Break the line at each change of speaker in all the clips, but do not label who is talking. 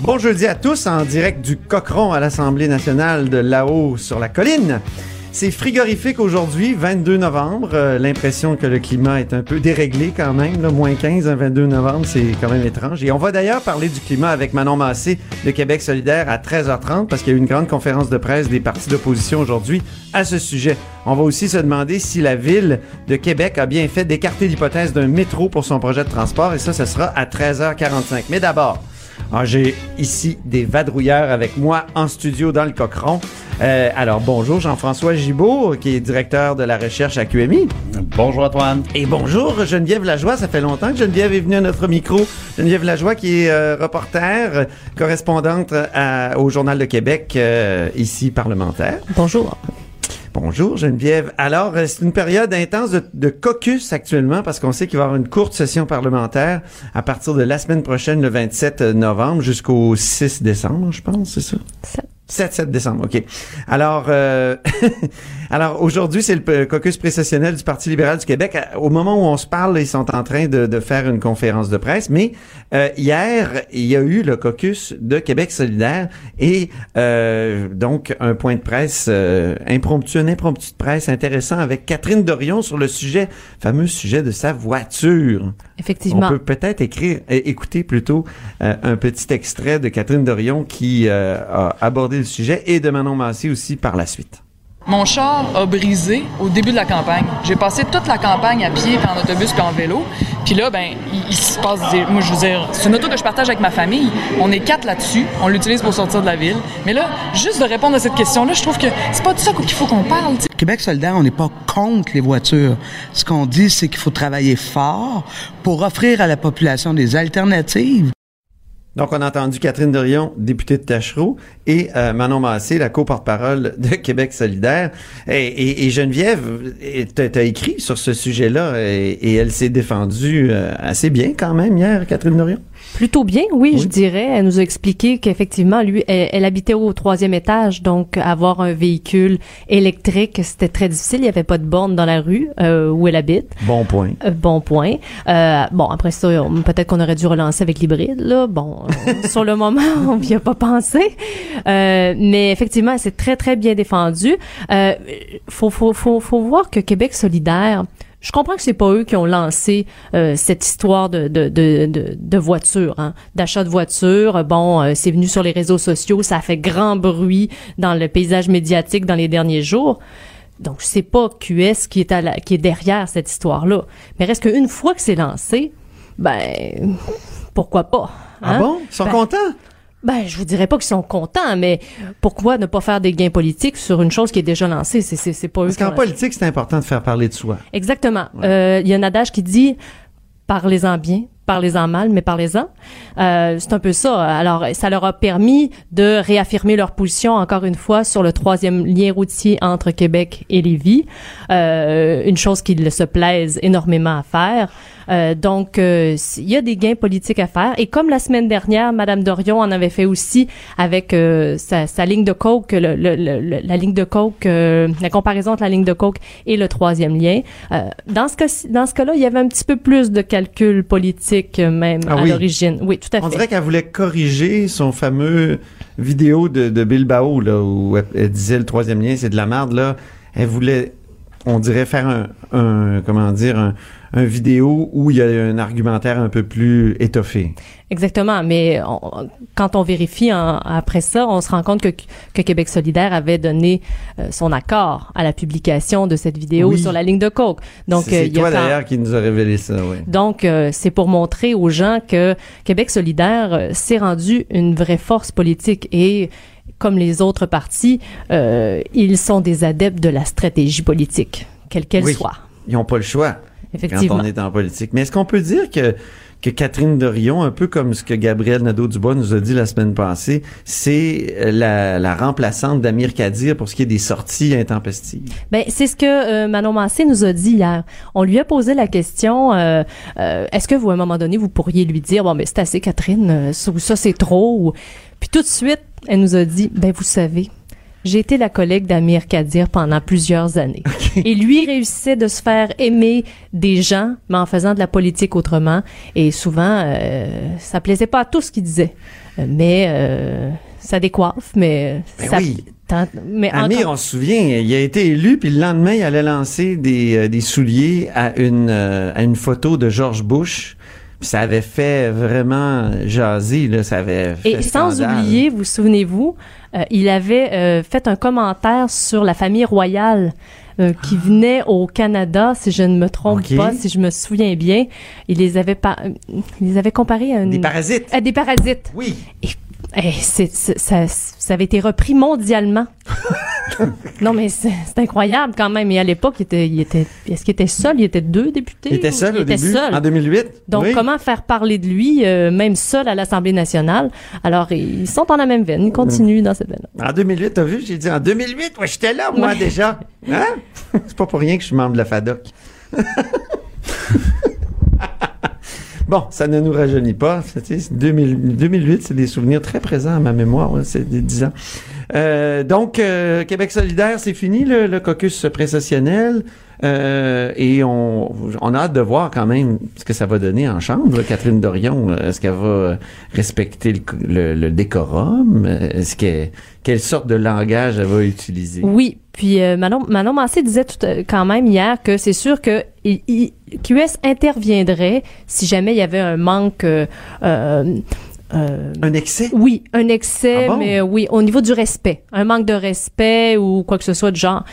Bon jeudi à tous en direct du Cochron à l'Assemblée nationale de là-haut sur la colline. C'est frigorifique aujourd'hui, 22 novembre. Euh, L'impression que le climat est un peu déréglé quand même. Là, moins 15, un 22 novembre, c'est quand même étrange. Et on va d'ailleurs parler du climat avec Manon Massé de Québec solidaire à 13h30 parce qu'il y a eu une grande conférence de presse des partis d'opposition aujourd'hui à ce sujet. On va aussi se demander si la ville de Québec a bien fait d'écarter l'hypothèse d'un métro pour son projet de transport et ça, ce sera à 13h45. Mais d'abord, ah, j'ai ici des vadrouilleurs avec moi en studio dans le Cochron. Euh, alors bonjour Jean-François Gibault, qui est directeur de la recherche à QMI.
Bonjour Antoine.
Et bonjour Geneviève Lajoie, ça fait longtemps que Geneviève est venue à notre micro. Geneviève Lajoie qui est euh, reporter, euh, correspondante à- au Journal de Québec, euh, ici parlementaire.
Bonjour.
Bonjour Geneviève. Alors, euh, c'est une période intense de, de caucus actuellement parce qu'on sait qu'il va y avoir une courte session parlementaire à partir de la semaine prochaine, le 27 novembre, jusqu'au 6 décembre, je pense, c'est ça? 7, 7 décembre, OK. Alors, euh, alors aujourd'hui, c'est le caucus précessionnel du Parti libéral du Québec. À- Au moment où on se parle, ils sont en train de, de faire une conférence de presse. Mais euh, hier, il y a eu le caucus de Québec solidaire et euh, donc un point de presse euh, impromptu, un impromptu de presse intéressant avec Catherine Dorion sur le sujet, fameux sujet de sa voiture.
Effectivement.
On peut peut-être écrire, écouter plutôt euh, un petit extrait de Catherine Dorion qui euh, a abordé le sujet et de Manon Massé aussi par la suite.
Mon char a brisé au début de la campagne. J'ai passé toute la campagne à pied, en autobus, puis en vélo. Puis là, ben, il, se passe des... Moi, je veux dire, c'est une auto que je partage avec ma famille. On est quatre là-dessus. On l'utilise pour sortir de la ville. Mais là, juste de répondre à cette question-là, je trouve que c'est pas de ça qu'il faut qu'on parle.
Québec solidaire, on n'est pas contre les voitures. Ce qu'on dit, c'est qu'il faut travailler fort pour offrir à la population des alternatives.
Donc, on a entendu Catherine Dorion, députée de Tachereau, et euh, Manon Massé, la co-porte-parole de Québec solidaire. Et, Geneviève, tu as écrit sur ce sujet-là et, et elle s'est défendue euh, assez bien quand même hier, Catherine Dorion?
Plutôt bien, oui,
Oui.
je dirais. Elle nous a expliqué qu'effectivement, lui, elle, elle habitait au troisième étage, donc avoir un véhicule électrique, c'était très difficile. Il n'y avait pas de borne dans la rue euh, où elle habite.
Bon point.
Euh, bon point. Euh, bon, après ça, peut-être qu'on aurait dû relancer avec l'hybride, là. Bon, sur le moment, on n'y a pas pensé. Euh, mais effectivement, elle s'est très, très bien défendue. Euh, faut, faut, faut, faut voir que Québec solidaire, je comprends que c'est pas eux qui ont lancé euh, cette histoire de de de de, de voiture, hein, d'achat de voiture. Bon, euh, c'est venu sur les réseaux sociaux, ça a fait grand bruit dans le paysage médiatique dans les derniers jours. Donc c'est pas QS qui est à la, qui est derrière cette histoire-là. Mais reste qu'une fois que c'est lancé, ben pourquoi pas
Ah
hein?
bon? Ils sont
Ben,
contents?
Ben, je vous dirais pas qu'ils sont contents, mais pourquoi ne pas faire des gains politiques sur une chose qui est déjà lancée? C'est, c'est, c'est pas
Parce qu'en politique, c'est important de faire parler de soi.
Exactement. Euh, Il y a un adage qui dit parlez-en bien, parlez-en mal, mais parlez-en. Euh, c'est un peu ça. Alors, ça leur a permis de réaffirmer leur position encore une fois sur le troisième lien routier entre Québec et Lévis. Euh, une chose qu'ils se plaisent énormément à faire. Euh, donc, euh, il y a des gains politiques à faire. Et comme la semaine dernière, Madame Dorion en avait fait aussi avec euh, sa, sa ligne de coke, le, le- le- le- la ligne de coke, la comparaison entre la ligne de coke et le troisième lien. Dans ce cas, dans ce cas-là, il y avait un petit peu plus de calcul politique même
Ah
à
oui.
l'origine. Oui, tout à
On
fait.
dirait qu'elle voulait corriger son fameux vidéo de, de Bilbao, là, où elle, elle disait le troisième lien, c'est de la merde, là. Elle voulait on dirait faire un, un comment dire, un, un vidéo où il y a un argumentaire un peu plus étoffé.
Exactement, mais on- quand on vérifie en- après ça, on se rend compte que, que Québec solidaire avait donné euh, son accord à la publication de cette vidéo
Oui.
sur la ligne de coke. Donc,
c'est
euh,
c'est toi d'ailleurs qui nous a révélé ça, oui.
Donc, euh, c'est pour montrer aux gens que Québec solidaire euh, s'est rendu une vraie force politique et comme les autres partis, ils sont des adeptes de la stratégie politique, quelle qu'elle
Oui.
soit.
Ils n'ont pas le choix
Effectivement.
quand on est en politique. Mais est-ce qu'on peut dire que que Catherine Dorion, un peu comme ce que Gabriel Nadeau-Dubois nous a dit la semaine passée, c'est euh, la, la remplaçante d'Amir Kadir pour ce qui est des sorties intempestives?
Ben, c'est ce que euh, Manon Massé nous a dit hier. On lui a posé la question euh, euh, est-ce que vous, à un moment donné, vous pourriez lui dire bon, mais c'est assez, Catherine, euh, ça, ça c'est trop. Puis tout de suite, elle nous a dit ben, vous savez, j'ai été la collègue d'Amir Kadir pendant plusieurs années. Et lui réussissait de se faire aimer des gens, mais en faisant de la politique autrement. Et souvent, euh, ça plaisait pas à tout ce qu'il disait. Euh, Mais euh, ça décoiffe, mais
Ben
ça...
oui.
Mais
Amir,
encore-
on se souvient, il a été élu, puis le lendemain, il allait lancer des, euh, des souliers à une, euh, à une photo de George Bush. Ça avait fait vraiment jaser, là, ça avait fait
Et sans
scandale.
oublier, vous souvenez-vous, euh, il avait euh, fait un commentaire sur la famille royale euh, qui venait au Canada, si je ne me trompe pas, si je me souviens bien. Il les avait, pas, il les avait comparés à une...
Des parasites.
à des parasites.
Oui.
Ça, ça avait été repris mondialement. non, mais c'est incroyable quand même. Et à l'époque, il était, il était, est-ce qu'il était seul? Il était deux députés?
Il était seul
il
au
était
début,
seul?
en 2008.
Donc,
Oui.
comment faire parler de lui, euh, même seul à l'Assemblée nationale? Alors, ils sont dans la même veine. Ils continuent dans cette veine.
En 2008, t'as vu? J'ai dit en 2008, ouais, j'étais là, moi,
Ouais.
déjà. Hein? C'est pas pour rien que je suis membre de la FADOC. bon, ça ne nous rajeunit pas. Tu sais, c'est 2000 2008, c'est des souvenirs très présents à ma mémoire. hein, c'est des 10 ans. Euh, donc, euh, Québec solidaire, c'est fini, le, le caucus précessionnel. Euh, et on, on a hâte de voir quand même ce que ça va donner en chambre. Catherine Dorion, euh, est-ce qu'elle va respecter le, le- le décorum? Est-ce que quelle sorte de langage elle va utiliser?
Oui, puis euh, Manon, Manon Massé disait tout, euh, quand même hier que c'est sûr que QS interviendrait si jamais il y avait un manque... euh, euh,
Un excès?
oui, un excès,
Ah bon?
mais euh, oui, au niveau du respect. Un manque de respect ou quoi que ce soit de genre.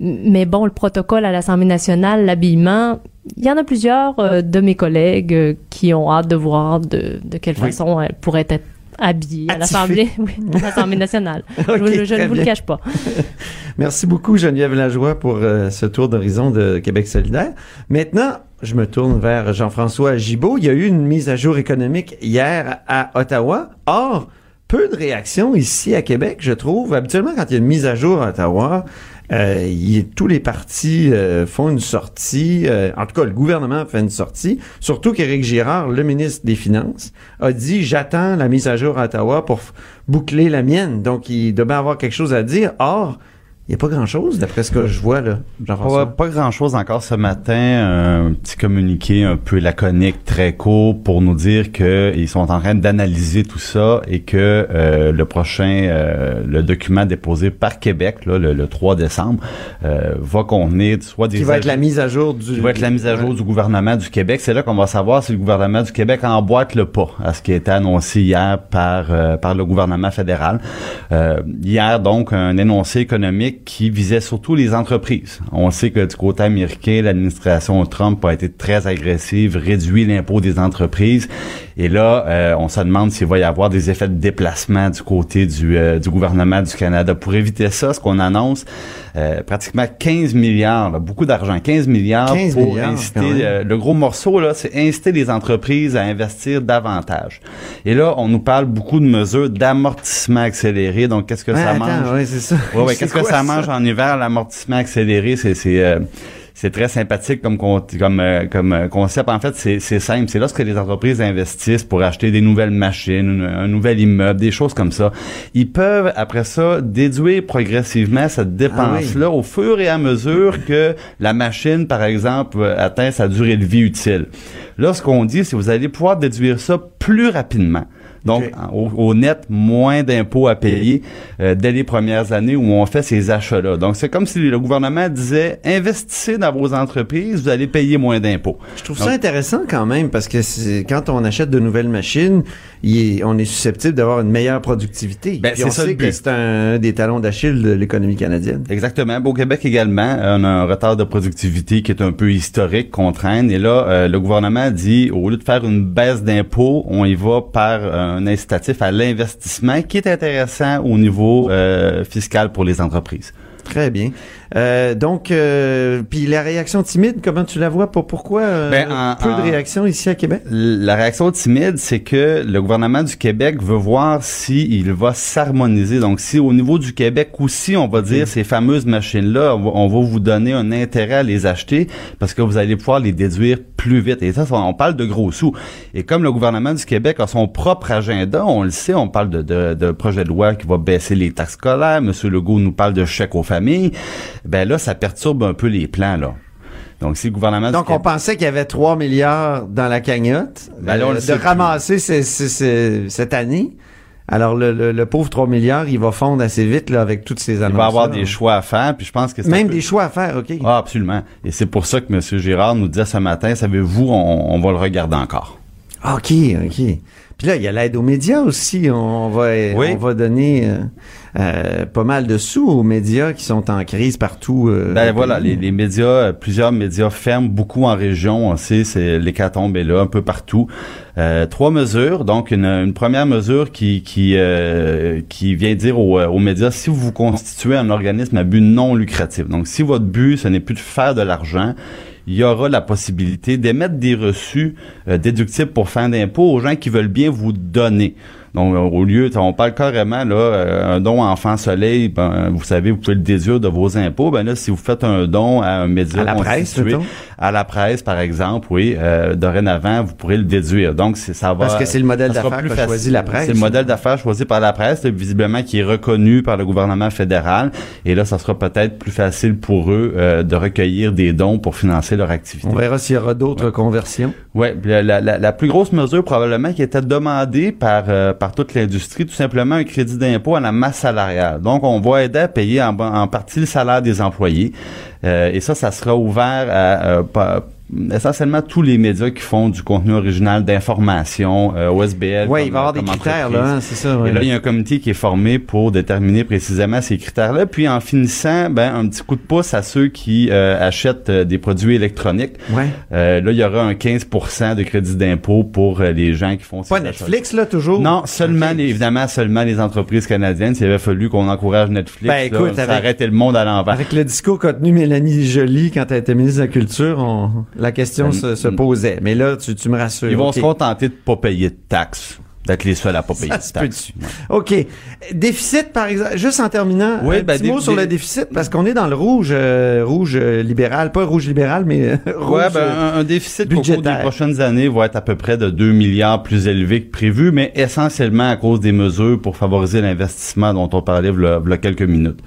Mais bon, le protocole à l'Assemblée nationale, l'habillement, il y en a plusieurs euh, de mes collègues euh, qui ont hâte de voir de, de quelle
Oui.
façon elle pourrait être habillée à l'Assemblée oui, à l'Assemblée nationale. Je ne vous le cache pas.
Merci beaucoup, Geneviève Lajoie, pour euh, ce tour d'horizon de Québec solidaire. Maintenant, je me tourne vers Jean-François Gibault. Il y a eu une mise à jour économique hier à Ottawa. Or, peu de réactions ici à Québec, je trouve. Habituellement, quand il y a une mise à jour à Ottawa, euh, il- tous les partis euh, font une sortie. euh, en tout cas, le gouvernement fait une sortie. Surtout qu'Éric Girard, le ministre des Finances, a dit j'attends la mise à jour à Ottawa pour boucler la mienne. Donc, il devait avoir quelque chose à dire. Or, il n'y a pas grand-chose d'après ce que je vois là,
Pas, pas grand chose encore ce matin. Un petit communiqué un peu laconique, très court, pour nous dire qu'ils sont en train d'analyser tout ça et que euh, le prochain, euh, le document déposé par Québec, là, le, le 3 décembre, euh, va contenir soit des
Qui va être la mise à jour du.
qui va être la mise à jour du gouvernement du Québec. C'est là qu'on va savoir si le gouvernement du Québec emboîte le pas à ce qui a été annoncé hier par par le gouvernement fédéral. Hier, donc, un énoncé économique qui visait surtout les entreprises. On sait que du côté américain, l'administration Trump a été très agressive, réduit l'impôt des entreprises. Et là, euh, on se demande s'il va y avoir des effets de déplacement du côté du, euh, du gouvernement du Canada. Pour éviter ça, ce qu'on annonce, euh, pratiquement 15 milliards, là, beaucoup d'argent, 15 milliards
15
pour
milliards,
inciter, euh, le gros morceau, là, c'est inciter les entreprises à investir davantage. Et là, on nous parle beaucoup de mesures d'amortissement accéléré. Donc, qu'est-ce que
Ouais,
ça
attends,
mange?
ouais, c'est ça.
Ouais, ouais,
C'est
qu'est-ce que ça? mange en hiver, l'amortissement accéléré? C'est, c'est, euh, c'est très sympathique comme, euh, comme euh, concept. En fait, c'est, simple. C'est lorsque les entreprises investissent pour acheter des nouvelles machines, un nouvel immeuble, des choses comme ça. Ils peuvent, après ça, déduire progressivement cette dépense-là au fur et à mesure que la machine, par exemple, euh, atteint sa durée de vie utile. Là, ce qu'on dit, c'est que vous allez pouvoir déduire ça plus rapidement. Donc, au, au net, moins d'impôts à payer euh, dès les premières années où on fait ces achats-là. Donc, c'est comme si le gouvernement disait, investissez dans vos entreprises, vous allez payer moins d'impôts.
Je trouve
Donc-
ça intéressant quand même parce que c'est- quand on achète de nouvelles machines, il est- on est susceptible d'avoir une meilleure productivité.
Ben, c'est ça
sait
le
que
but.
c'est un des talons d'Achille de l'économie canadienne.
Exactement. Au Québec également, on a un retard de productivité qui est un peu historique qu'on traîne. Et là, euh, le gouvernement dit, au lieu de faire une baisse d'impôts, on y va par euh, un incitatif à l'investissement qui est intéressant au niveau euh, fiscal pour les entreprises.
Très bien. Euh, donc, euh, puis la réaction timide, comment tu la vois? Pour pourquoi euh,
Ben, en-
peu
en-
de réactions ici à Québec?
La réaction timide, c'est que le gouvernement du Québec veut voir si il va s'harmoniser. Donc, si au niveau du Québec aussi, on va dire ces fameuses machines-là, on va, on va vous donner un intérêt à les acheter parce que vous allez pouvoir les déduire plus vite. Et ça, ça, on parle de gros sous. Et comme le gouvernement du Québec a son propre agenda, on le sait, on parle de, de, de projet de loi qui va baisser les taxes scolaires. Monsieur Legault nous parle de chèques aux familles. Ben là, ça perturbe un peu les plans, là. Donc, si le gouvernement
Donc, on pensait qu'il y avait 3 milliards dans la cagnotte
Ben là, on le
de ramasser cette année. Alors, le, le- le pauvre 3 milliards, il va fondre assez vite là, avec toutes ces annonces
Il va avoir des choix à faire, puis je pense que c'est
Même
peu-
des choix à faire, OK.
Ah, absolument. Et c'est pour ça que M. Girard nous disait ce matin, savez-vous, on, on va le regarder encore.
OK, OK. Puis là, il y a l'aide aux médias aussi. On va,
Oui.
on va donner euh, euh, pas mal de sous aux médias qui sont en crise partout. euh,
Ben voilà, les, les médias, euh, plusieurs médias ferment beaucoup en région. On sait, c'est l'hécatombe est là un peu partout. Euh, trois mesures. Donc une, une première mesure qui qui euh, qui vient dire aux, aux médias si vous vous constituez un organisme à but non lucratif. Donc si votre but ce n'est plus de faire de l'argent, il y aura la possibilité d'émettre des reçus euh, déductibles pour fin d'impôt aux gens qui veulent bien vous donner. Donc, au lieu, on parle carrément, là, euh, un don à Enfant Soleil, ben, vous savez, vous pouvez le déduire de vos impôts. Ben là, si vous faites un don à un média
À la presse,
à la presse, par exemple, oui, euh, dorénavant, vous pourrez le déduire. Donc, c'est- ça va...
Parce que c'est le modèle d'affaires choisi la presse.
C'est le modèle d'affaires choisi par la presse, là, visiblement, qui est reconnu par le gouvernement fédéral. Et là, ça sera peut-être plus facile pour eux euh, de recueillir des dons pour financer leur activité.
On verra s'il y aura d'autres conversions.
Ouais, la, la, la- la plus grosse mesure probablement qui était demandée par euh, par toute l'industrie, tout simplement un crédit d'impôt à la masse salariale. Donc, on va aider à payer en, partie le salaire des employés. Euh, et ça, ça sera ouvert à euh, essentiellement tous les médias qui font du contenu original d'information, euh, OSBL.
Oui, il va y avoir des critères, là, hein, c'est ça. ouais.
Et là, il y a un comité qui est formé pour déterminer précisément ces critères-là. Puis en finissant, ben un petit coup de pouce à ceux qui euh, achètent euh, des produits électroniques.
Ouais.
Euh, là, il y aura un 15% de crédit d'impôt pour euh, les gens qui font ces
Pas. Netflix, là, toujours?
Non, seulement, les- évidemment, seulement les entreprises canadiennes. S'il avait fallu qu'on encourage Netflix,
Ben,
là,
écoute,
ça
avec-
arrêtait le monde à l'envers.
Avec le discours qu'a tenu Mélanie Joly quand elle était ministre de la Culture, on- la question se, se posait. Mais là, tu, tu me rassures.
Ils vont se contenter de pas payer de taxes. D'être les seuls à pas payer
Ça
de
se
taxes.
peut-tu. OK. Déficit, par exemple. Juste en terminant,
Oui,
un
ben,
petit mot sur le déficit, parce qu'on est dans le rouge, euh, rouge euh, libéral. Pas rouge libéral, mais euh, rouge.
Ouais, ben,
euh,
un, déficit au cours
budgétaire.
des prochaines années va être à peu près de 2 milliards plus élevé que prévu, mais essentiellement à cause des mesures pour favoriser l'investissement dont on parlait il y a quelques minutes.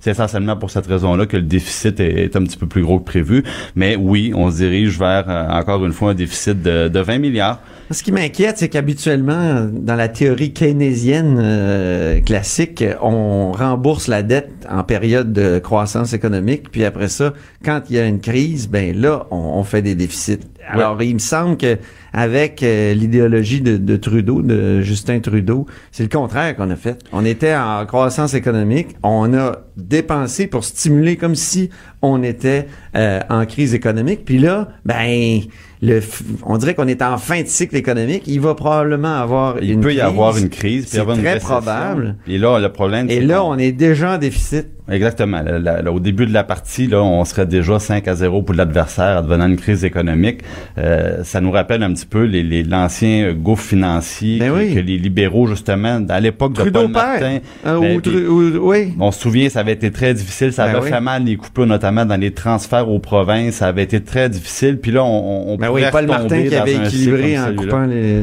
C'est essentiellement pour cette raison-là que le déficit est, un petit peu plus gros que prévu. Mais oui, on se dirige vers, euh, encore une fois, un déficit de, de 20 milliards.
Ce qui m'inquiète, c'est qu'habituellement, dans la théorie keynésienne euh, classique, on rembourse la dette en période de croissance économique, puis après ça, quand il y a une crise, ben là, on fait des déficits. Alors, il me semble que avec euh, l'idéologie de, de Trudeau, de Justin Trudeau, c'est le contraire qu'on a fait. On était en croissance économique, on a dépensé pour stimuler comme si on était euh, en crise économique, puis là, ben le, on dirait qu'on est en fin de cycle économique. Il va probablement avoir
Il
une
peut y avoir une crise,
C'est
une
très probable.
Et là, le problème,
Et là, on est déjà en déficit.
Exactement. Là, là, là, au début de la partie, là, on serait déjà 5 à 0 pour l'adversaire advenant une crise économique. Euh, ça nous rappelle un petit peu les, les, l'ancien gouffre financier
Ben
que,
oui.
que les libéraux, justement, à l'époque de Paul Martin.
Euh,
ben,
ou ou- oui.
on se souvient, ça avait été très difficile. Ça
Ben
avait
oui.
fait mal les coupures, notamment dans les transferts aux provinces. Ça avait été très difficile. Puis là, on, on
Ben Paul Martin qui avait équilibré en coupant les,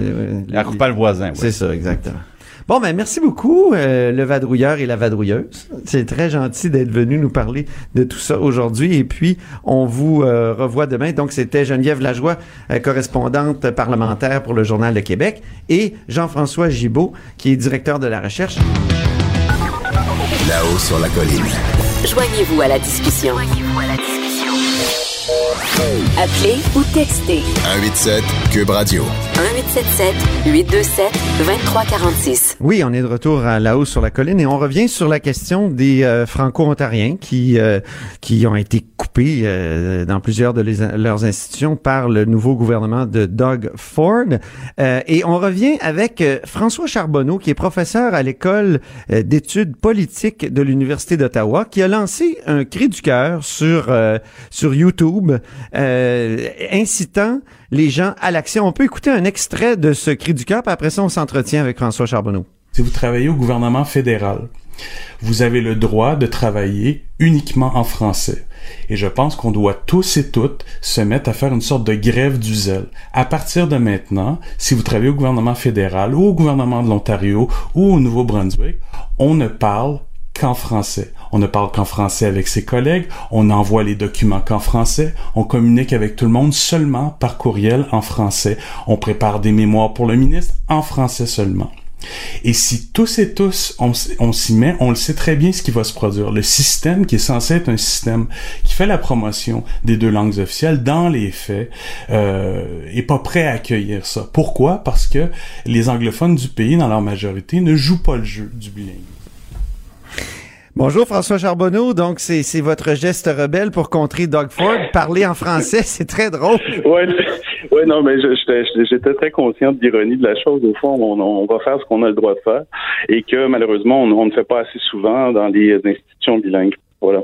les-
En coupant le voisin, oui.
C'est ça, exactement. Bon, ben merci beaucoup, euh, le vadrouilleur et la vadrouilleuse. C'est très gentil d'être venu nous parler de tout ça aujourd'hui. Et puis, on vous euh, revoit demain. Donc, c'était Geneviève Lajoie, euh, correspondante parlementaire pour le Journal de Québec, et Jean-François Gibault, qui est directeur de la recherche.
Là-haut sur la colline.
Joignez-vous à la discussion. Appelez ou textez
187 Cube Radio.
1877 827 2346.
Oui, on est de retour à la hausse sur la colline et on revient sur la question des euh, Franco-ontariens qui euh, qui ont été coupés euh, dans plusieurs de leurs institutions par le nouveau gouvernement de Doug Ford. Euh, et on revient avec euh, François Charbonneau, qui est professeur à l'école d'études politiques de l'Université d'Ottawa, qui a lancé un cri du cœur sur sur YouTube, incitant les gens à l'action. On peut écouter un extrait de ce cri du cœur, après ça, on s'entretient avec François Charbonneau.
Si vous travaillez au gouvernement fédéral, vous avez le droit de travailler uniquement en français. Et je pense qu'on doit tous et toutes se mettre à faire une sorte de grève du zèle. À partir de maintenant, si vous travaillez au gouvernement fédéral ou au gouvernement de l'Ontario ou au Nouveau-Brunswick, on ne parle qu'en français. On ne parle qu'en français avec ses collègues, on envoie les documents qu'en français, on communique avec tout le monde seulement par courriel en français, on prépare des mémoires pour le ministre en français seulement. Et si tous et tous on, s'y met, on le sait très bien ce qui va se produire. Le système qui est censé être un système qui fait la promotion des deux langues officielles, dans les faits, euh, est pas prêt à accueillir ça. Pourquoi? Parce que les anglophones du pays, dans leur majorité, ne jouent pas le jeu du bilingue.
Bonjour François Charbonneau, donc c'est votre geste rebelle pour contrer Doug Ford. Parler en français, c'est très drôle.
Ouais, ouais, non, mais j'étais très conscient de l'ironie de la chose. Au fond, on, on va faire ce qu'on a le droit de faire et que malheureusement, on, on ne fait pas assez souvent dans les institutions bilingues. Voilà.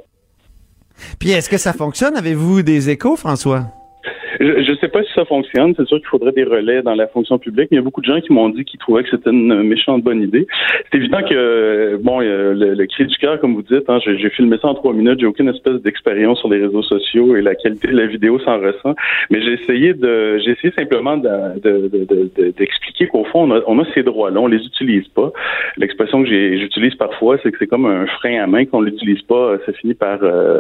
Puis est-ce que ça fonctionne? Avez-vous des échos, François?
Je ne sais pas si ça fonctionne. C'est sûr qu'il faudrait des relais dans la fonction publique, mais il y a beaucoup de gens qui m'ont dit qu'ils trouvaient que c'était une méchante bonne idée. C'est évident que, euh, bon, euh, le, le cri du cœur, comme vous dites, hein, j'ai filmé ça en trois minutes, j'ai aucune espèce d'expérience sur les réseaux sociaux et la qualité de la vidéo s'en ressent. Mais j'ai essayé de, j'ai essayé simplement de- de- de- de- d'expliquer qu'au fond, on a, on a ces droits-là, on les utilise pas. L'expression que j'utilise parfois, c'est que c'est comme un frein à main qu'on l'utilise pas, ça finit par euh,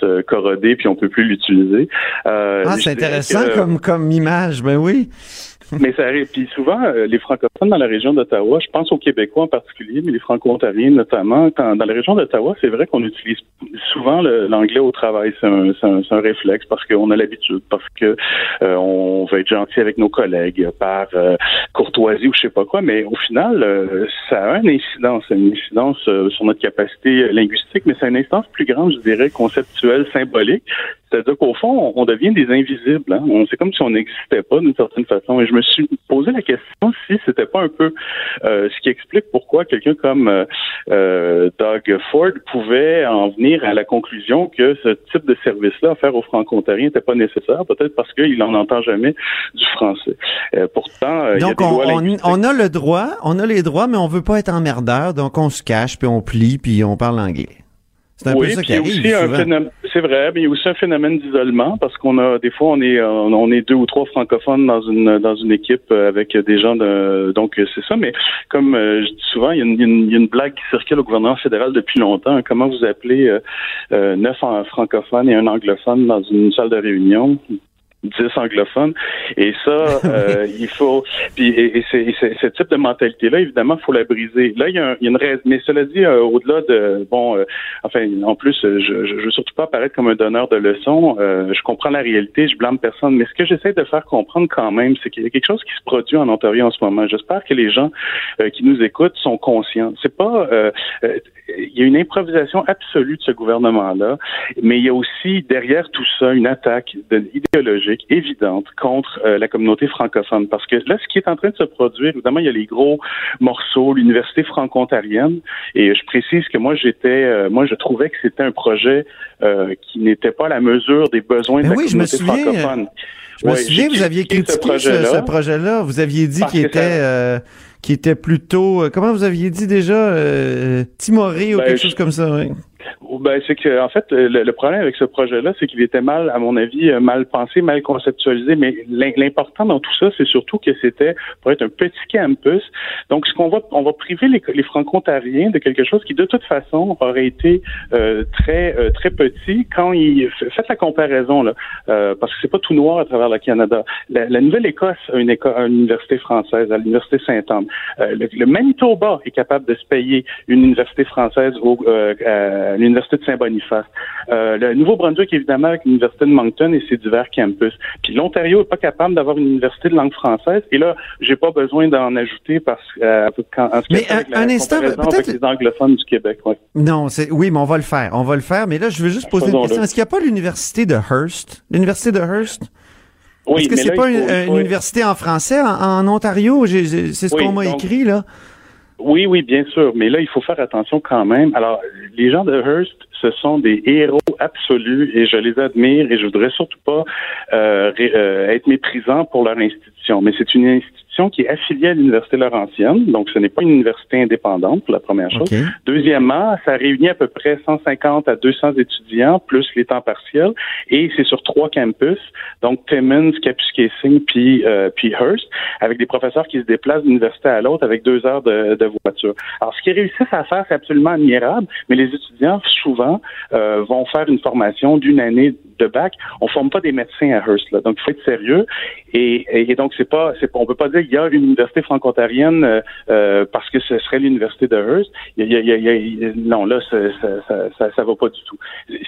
se corroder puis on peut plus l'utiliser. Euh,
Ah, c'est intéressant
que-
comme, comme image, ben oui.
mais ça arrive. Puis souvent, euh, les francophones dans la région d'Ottawa, je pense aux Québécois en particulier, mais les franco-ontariens notamment, quand, dans la région d'Ottawa, c'est vrai qu'on utilise souvent l'anglais au travail. C'est un, réflexe parce qu'on a l'habitude, parce que euh, on veut être gentil avec nos collègues par euh, courtoisie ou je sais pas quoi. Mais au final, euh, ça a une incidence, une incidence sur notre capacité linguistique, mais c'est une instance plus grande, je dirais, conceptuelle, symbolique. C'est-à-dire qu'au fond, on devient des invisibles. Hein? On, c'est comme si on n'existait pas d'une certaine façon. Et je me suis posé la question si c'était pas un peu euh, ce qui explique pourquoi quelqu'un comme euh, euh, Doug Ford pouvait en venir à la conclusion que ce type de service-là offert aux Franco-Ontariens n'était pas nécessaire, peut-être parce qu'il n'en entend jamais du français. Euh, pourtant, euh, il y a
Donc,
des
on, on, a le droit, on a les droits, mais on veut pas être emmerdeur, donc on se cache, puis on plie, puis on parle anglais. C'est un
oui,
peu ça qui arrive
aussi un
souvent.
phénomène, c'est vrai, mais il y a aussi un phénomène d'isolement parce qu'on a des fois on est euh, on est deux ou trois francophones dans une dans une équipe euh, avec des gens de donc euh, c'est ça. Mais comme je dis souvent, il y, a une, il y a une- blague qui circule au gouvernement fédéral depuis longtemps. Comment vous appelez euh, neuf francophones et un anglophone dans une salle de réunion? 10 anglophones. Et ça, euh, il faut. Puis, et, et c'est- et c'est- ce type de mentalité-là, évidemment, il faut la briser. Là, il y a, un- il y a une raison. Mais cela dit, euh, au-delà de. Bon, euh, enfin, en plus, euh, je, je, je veux surtout pas apparaître comme un donneur de leçons. Euh, je comprends la réalité, je blâme personne. Mais ce que j'essaie de faire comprendre quand même, c'est qu'il y a quelque chose qui se produit en Ontario en ce moment. J'espère que les gens euh, qui nous écoutent sont conscients. C'est pas. Euh, euh, il y a une improvisation absolue de ce gouvernement-là, mais il y a aussi derrière tout ça une attaque de- idéologique évidente contre euh, la communauté francophone. Parce que là, ce qui est en train de se produire, évidemment, il y a les gros morceaux, l'université franco-ontarienne, et je précise que moi, j'étais, euh, moi, je trouvais que c'était un projet euh, qui n'était pas à la mesure des besoins de la
oui, je me
communauté
souviens, euh,
francophone.
Je me
Ouais,
souviens, vous aviez
critiqué
ce, projet-là. Vous aviez dit qu'il était, qu'il était plutôt, euh, comment vous aviez dit déjà, euh, timoré ou
Ben,
quelque chose comme ça. oui.
Ben c'est que en fait le, problème avec ce projet-là, c'est qu'il était mal, à mon avis, euh, mal pensé, mal conceptualisé. Mais l'important dans tout ça, c'est surtout que c'était pour être un petit campus. Donc, ce qu'on va, on va priver les, les franco-ontariens de quelque chose qui, de toute façon, aurait été euh, très euh, très petit quand ils faites la comparaison là, parce que c'est pas tout noir à travers le Canada. La, Nouvelle-Écosse a une, école, une université française, à l'université Saint-Anne. Le, le, Manitoba est capable de se payer une université française au, à l'université de Saint-Boniface. Euh, le Nouveau-Brunswick, évidemment, avec l'université de Moncton et ses divers campus. Puis l'Ontario n'est pas capable d'avoir une université de langue française. Et là, j'ai pas besoin d'en ajouter parce euh, en ce
mais un, instant,
avec les anglophones du Québec. Ouais.
Non, c'est oui, mais on va le faire. On va le faire. Mais là, je veux juste poser une question. Est-ce qu'il n'y a pas l'université de Hearst? L'université de Hearst?
Oui,
Est-ce que c'est pas une, université en français en, Ontario? C'est ce qu'on m'a écrit, là.
Oui, oui, bien sûr. Mais là, il faut faire attention quand même. Alors, les gens de Hearst, ce sont des héros absolus et je les admire et je voudrais surtout pas euh, euh, être méprisant pour leur institution. Mais c'est une institution qui est affiliée à l'Université Laurentienne, donc ce n'est pas une université indépendante, pour la première chose. Deuxièmement, ça réunit à peu près 150 à 200 étudiants, plus les temps partiels, et c'est sur trois campus, donc Timmins, Kapuskasing, puis, euh, puis Hearst, avec des professeurs qui se déplacent d'une université à l'autre avec deux heures de, de voiture. Alors, ce qu'ils réussissent à faire, c'est absolument admirable, mais les étudiants, souvent, euh, vont faire une formation d'une année de bac. On forme pas des médecins à Hearst, là, donc il faut être sérieux. Et, et, donc, c'est pas, c'est, on peut pas dire qu'il y a une université franco-ontarienne euh, euh, parce que ce serait l'université de Hearst. Il y a, il y a, non, là, ça, ça, ça, ça, va pas du tout.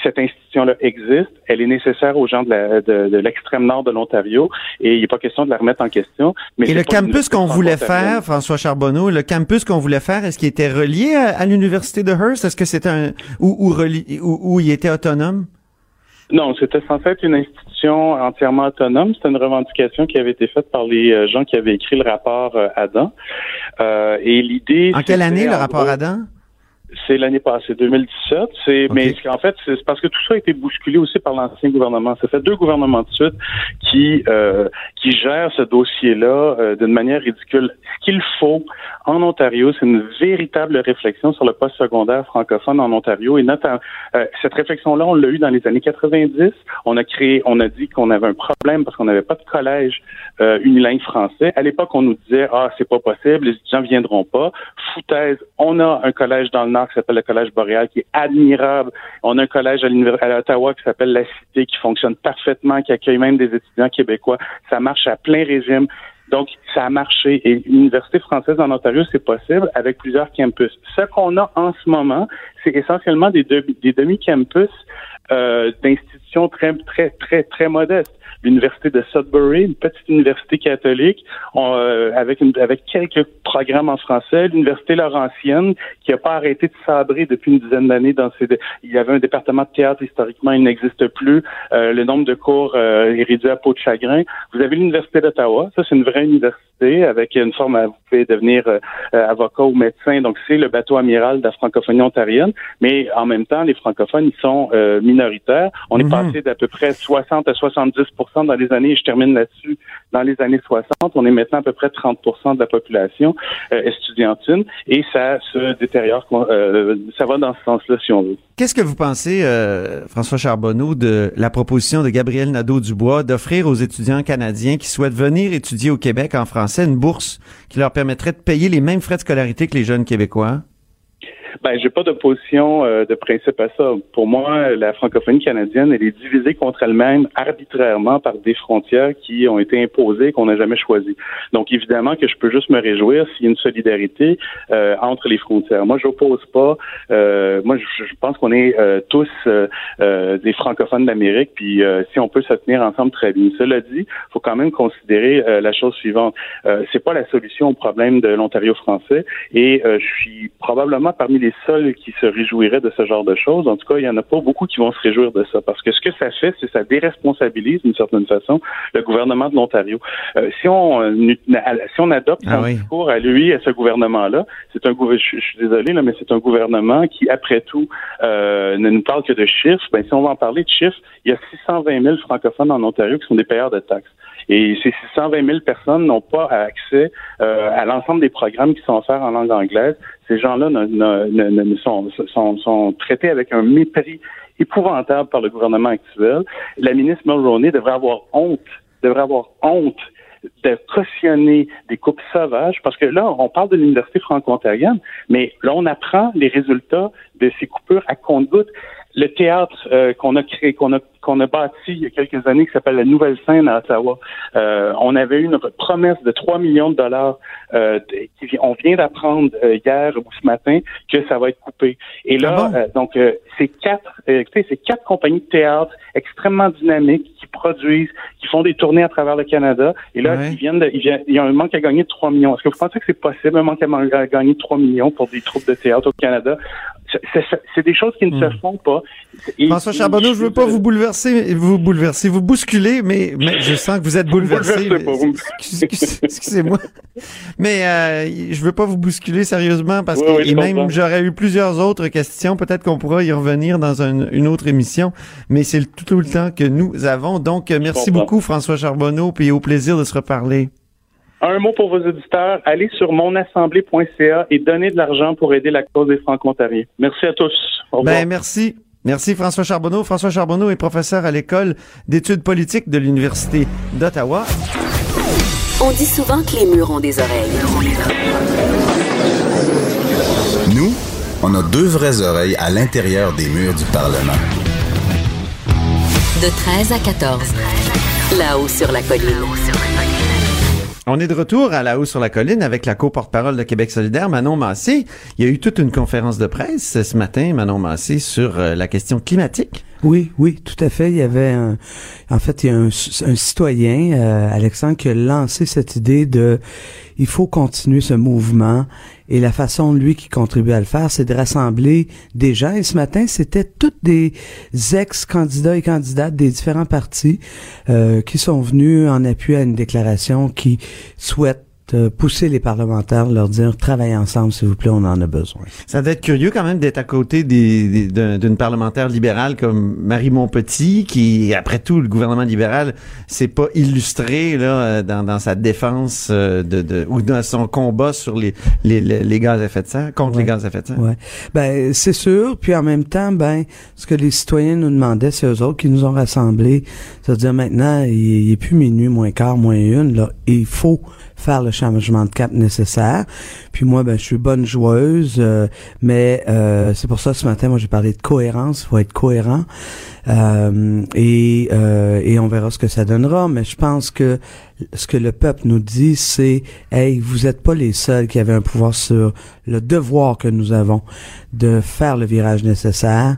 Cette institution-là existe. Elle est nécessaire aux gens de, la, de, de l'extrême nord de l'Ontario et il n'est pas question de la remettre en question.
Mais et le campus qu'on voulait faire, François Charbonneau, le campus qu'on voulait faire, est-ce qu'il était relié à, l'université de Hearst? Est-ce que c'était un ou, ou, ou, ou il était autonome?
Non, c'était censé être une institution entièrement autonome. C'était une revendication qui avait été faite par les euh, gens qui avaient écrit le rapport euh, Adam. Euh, et l'idée.
En quelle année le rapport Adam?
C'est l'année passée, 2017. C'est, mais en fait, c'est parce que tout ça a été bousculé aussi par l'ancien gouvernement. Ça fait deux gouvernements de suite qui euh, qui gèrent ce dossier-là euh, d'une manière ridicule. Ce qu'il faut en Ontario, c'est une véritable réflexion sur le post secondaire francophone en Ontario. Et notamment, euh, cette réflexion-là, on l'a eu dans les années 90. On a créé, on a dit qu'on avait un problème parce qu'on n'avait pas de collège euh, unilingue français. À l'époque, on nous disait ah c'est pas possible, les étudiants viendront pas. Foutaise, on a un collège dans le Nord qui s'appelle le Collège Boréal, qui est admirable. On a un collège à, à Ottawa qui s'appelle La Cité, qui fonctionne parfaitement, qui accueille même des étudiants québécois. Ça marche à plein régime. Donc, ça a marché. Et l'université française en Ontario, c'est possible avec plusieurs campus. Ce qu'on a en ce moment, c'est essentiellement des, des demi-campus euh, d'institutions très, très, très, très modestes l'université de Sudbury, une petite université catholique, euh, avec, une, avec quelques programmes en français, l'université Laurentienne, qui n'a pas arrêté de sabrer depuis une dizaine d'années dans ses... Il y avait un département de théâtre, historiquement, il n'existe plus. Euh, le nombre de cours euh, est réduit à peau de chagrin. Vous avez l'université d'Ottawa, ça c'est une vraie université avec une forme à vous pouvez devenir avocat ou médecin, donc c'est le bateau amiral de la francophonie ontarienne, mais en même temps, les francophones, ils sont minoritaires. On est mhm. passé d'à peu près 60 à 70 dans les années, je termine là-dessus, dans les années 60, on est maintenant à peu près 30 de la population euh, et ça se détériore, euh, ça va dans ce sens-là si on veut.
Qu'est-ce que vous pensez, euh, François Charbonneau, de la proposition de Gabriel Nadeau-Dubois d'offrir aux étudiants canadiens qui souhaitent venir étudier au Québec en français une bourse qui leur permettrait de payer les mêmes frais de scolarité que les jeunes Québécois?
Ben, j'ai pas d'opposition euh, de principe à ça. Pour moi, la francophonie canadienne, elle est divisée contre elle-même arbitrairement par des frontières qui ont été imposées qu'on n'a jamais choisies. Donc, évidemment que je peux juste me réjouir s'il y a une solidarité euh, entre les frontières. Moi, j'oppose pas. Euh, moi, je, pense qu'on est tous des francophones d'Amérique, puis si on peut se tenir ensemble, très bien. Cela dit, faut quand même considérer la chose suivante. c'est pas la solution au problème de l'Ontario français, et je suis probablement parmi les seuls qui se réjouiraient de ce genre de choses. En tout cas, il y en a pas beaucoup qui vont se réjouir de ça, parce que ce que ça fait, c'est ça déresponsabilise d'une certaine façon le gouvernement de l'Ontario. Euh, si on euh, si on adopte ah son discours à lui, à ce gouvernement-là, c'est un gouvernement, je, suis désolé là, mais c'est un gouvernement qui, après tout, euh, ne nous parle que de chiffres. Ben, si on va en parler de chiffres, il y a 620 000 francophones en Ontario qui sont des payeurs de taxes. Et ces 620 000 personnes n'ont pas accès euh, à l'ensemble des programmes qui sont offerts en langue anglaise. Ces gens-là sont, sont, sont traités avec un mépris épouvantable par le gouvernement actuel. La ministre Mulroney devrait avoir honte, devrait avoir honte de cautionner des coupes sauvages, parce que là, on parle de l'Université franco-ontarienne, mais là, on apprend les résultats de ces coupures à compte-gouttes le théâtre euh, qu'on a créé, qu'on a qu'on a bâti il y a quelques années, qui s'appelle la Nouvelle Scène à Ottawa. Euh, on avait eu une promesse de 3 millions de dollars. Euh, on vient d'apprendre euh, hier ou ce matin que ça va être coupé. Et là, ah donc c'est quatre, écoutez, c'est quatre compagnies de théâtre extrêmement dynamiques qui produisent, qui font des tournées à travers le Canada. Et là, ils viennent, de, ils viennent, il y a un manque à gagner de 3 millions. Est-ce que vous pensez que c'est possible un manque à gagner de 3 millions pour des troupes de théâtre au Canada? c'est des choses qui ne se hmm. font pas.
François Charbonneau, je veux pas vous bouleverser, vous bouleverser, vous bousculer, mais, mais je sens que vous êtes bouleversé. Excusez-moi. mais euh, je veux pas vous bousculer sérieusement parce que et même j'aurais eu plusieurs autres questions. Peut-être qu'on pourra y revenir dans une autre émission, mais c'est tout, tout, le temps que nous avons. Donc, merci beaucoup François Charbonneau, puis au plaisir de se reparler.
Un mot pour vos auditeurs, allez sur monassemblée.ca et donnez de l'argent pour aider la cause des Franco-Ontariens. Merci à tous.
Au revoir. Ben, merci. Merci François Charbonneau. François Charbonneau est professeur à l'école d'études politiques de l'Université d'Ottawa.
On dit souvent que les murs ont des oreilles.
Nous, on a deux vraies oreilles à l'intérieur des murs du Parlement.
De 13 à 14. Là-haut sur la colline.
On est de retour à la haut sur la colline avec la co-porte-parole de Québec solidaire, Manon Massé. Il y a eu toute une conférence de presse ce matin, Manon Massé, sur euh, la question climatique.
Oui, oui, tout à fait. Il y avait un, en fait, il y a un, citoyen, euh, Alexandre, qui a lancé cette idée de, il faut continuer ce mouvement. Et la façon, lui, qui contribue à le faire, c'est de rassembler des gens. Et ce matin, c'était toutes des ex-candidats et candidates des différents partis euh, qui sont venus en appui à une déclaration qui souhaite pousser les parlementaires, leur dire travaillez ensemble, s'il vous plaît, on en a besoin.
Ça doit être curieux quand même d'être à côté des, d'une parlementaire libérale comme Marie Montpetit, qui, après tout, le gouvernement libéral s'est pas illustré là euh, dans, dans sa défense euh, de, de, ou dans son combat sur les, les, les, gaz à effet de serre, contre les gaz à effet de serre.
Ouais. Ben c'est sûr. Puis en même temps, ben ce que les citoyens nous demandaient, c'est eux autres qui nous ont rassemblés. C'est-à-dire maintenant, il, il est plus minuit, moins quart, moins une. Là, il faut faire le changement de cap nécessaire. Puis moi, ben, je suis bonne joueuse, euh, mais euh, c'est pour ça ce matin, moi, j'ai parlé de cohérence. Il faut être cohérent. Euh, et, et on verra ce que ça donnera. Mais je pense que ce que le peuple nous dit, c'est Hey, vous n'êtes pas les seuls qui avaient un pouvoir sur le devoir que nous avons de faire le virage nécessaire.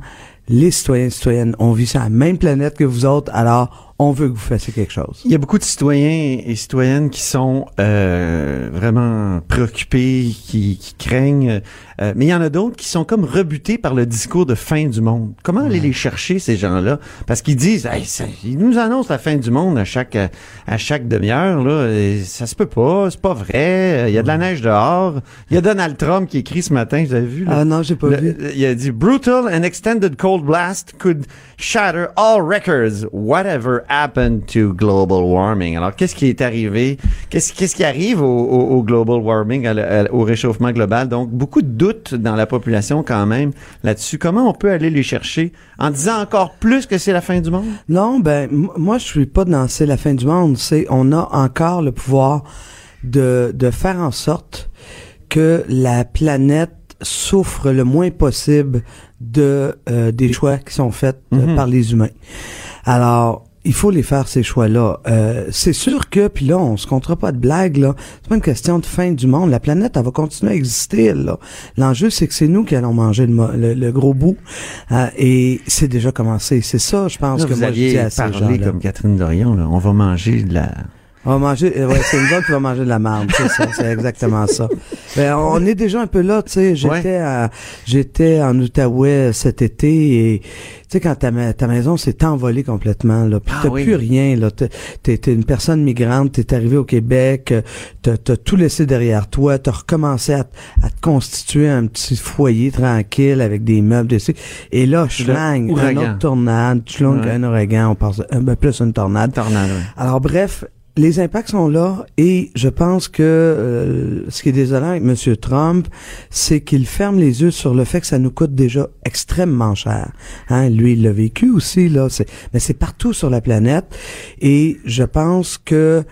Les citoyens et citoyennes ont vu sur la même planète que vous autres, alors on veut que vous fassiez quelque chose.
Il y a beaucoup de citoyens et citoyennes qui sont euh, vraiment préoccupés, qui, qui craignent, euh, mais il y en a d'autres qui sont comme rebutés par le discours de fin du monde. Comment aller les chercher ces gens-là? Parce qu'ils disent, hey, ça, ils nous annoncent la fin du monde à chaque à chaque demi-heure là, et ça se peut pas, c'est pas vrai. Il y a de la neige dehors. Il y a Donald Trump qui écrit ce matin, vous avez vu
Ah non, j'ai pas vu.
Il a dit brutal and extended cold blast could shatter all records, whatever happened to global warming? Alors, qu'est-ce qui est arrivé? Qu'est-ce, qu'est-ce qui arrive au, au, global warming, au réchauffement global? Donc, beaucoup de doutes dans la population quand même là-dessus. Comment on peut aller les chercher en disant encore plus que c'est la fin du monde?
Non, ben, moi, je suis pas dans c'est la fin du monde. C'est, on a encore le pouvoir de, de faire en sorte que la planète souffre le moins possible de euh, des choix qui sont faits euh, mm-hmm. par les humains. Alors, il faut les faire ces choix-là. Euh, c'est sûr que, puis là, on se comptera pas de blague, là. C'est pas une question de fin du monde. La planète, elle va continuer à exister, là. L'enjeu, c'est que c'est nous qui allons manger le, gros bout. Euh, et c'est déjà commencé. C'est ça, je pense que
vous moi, je dis à parlé comme Catherine Dorion, là. On va manger de la
on va manger, euh, ouais, c'est une autres qui va manger de la marde, c'est ça, c'est exactement ça. Ben, on est déjà un peu là, tu sais. J'étais à, j'étais en Outaouais cet été et tu sais quand ta, ta maison s'est envolée complètement là, puis ah t'as plus rien là. T'es, t'es une personne migrante, t'es arrivé au Québec, t'as, t'as tout laissé derrière toi, t'as recommencé à, à, te constituer un petit foyer tranquille avec des meubles, des et là, schlang, une autre tornade, schlang, un ouragan, on passe, un, ben, plus une tornade.
Tornade.
Alors bref les impacts sont là et je pense que euh, ce qui est désolant avec M. Trump, c'est qu'il ferme les yeux sur le fait que ça nous coûte déjà extrêmement cher. Hein? Lui, il l'a vécu aussi, là. Mais c'est partout sur la planète. Et je pense que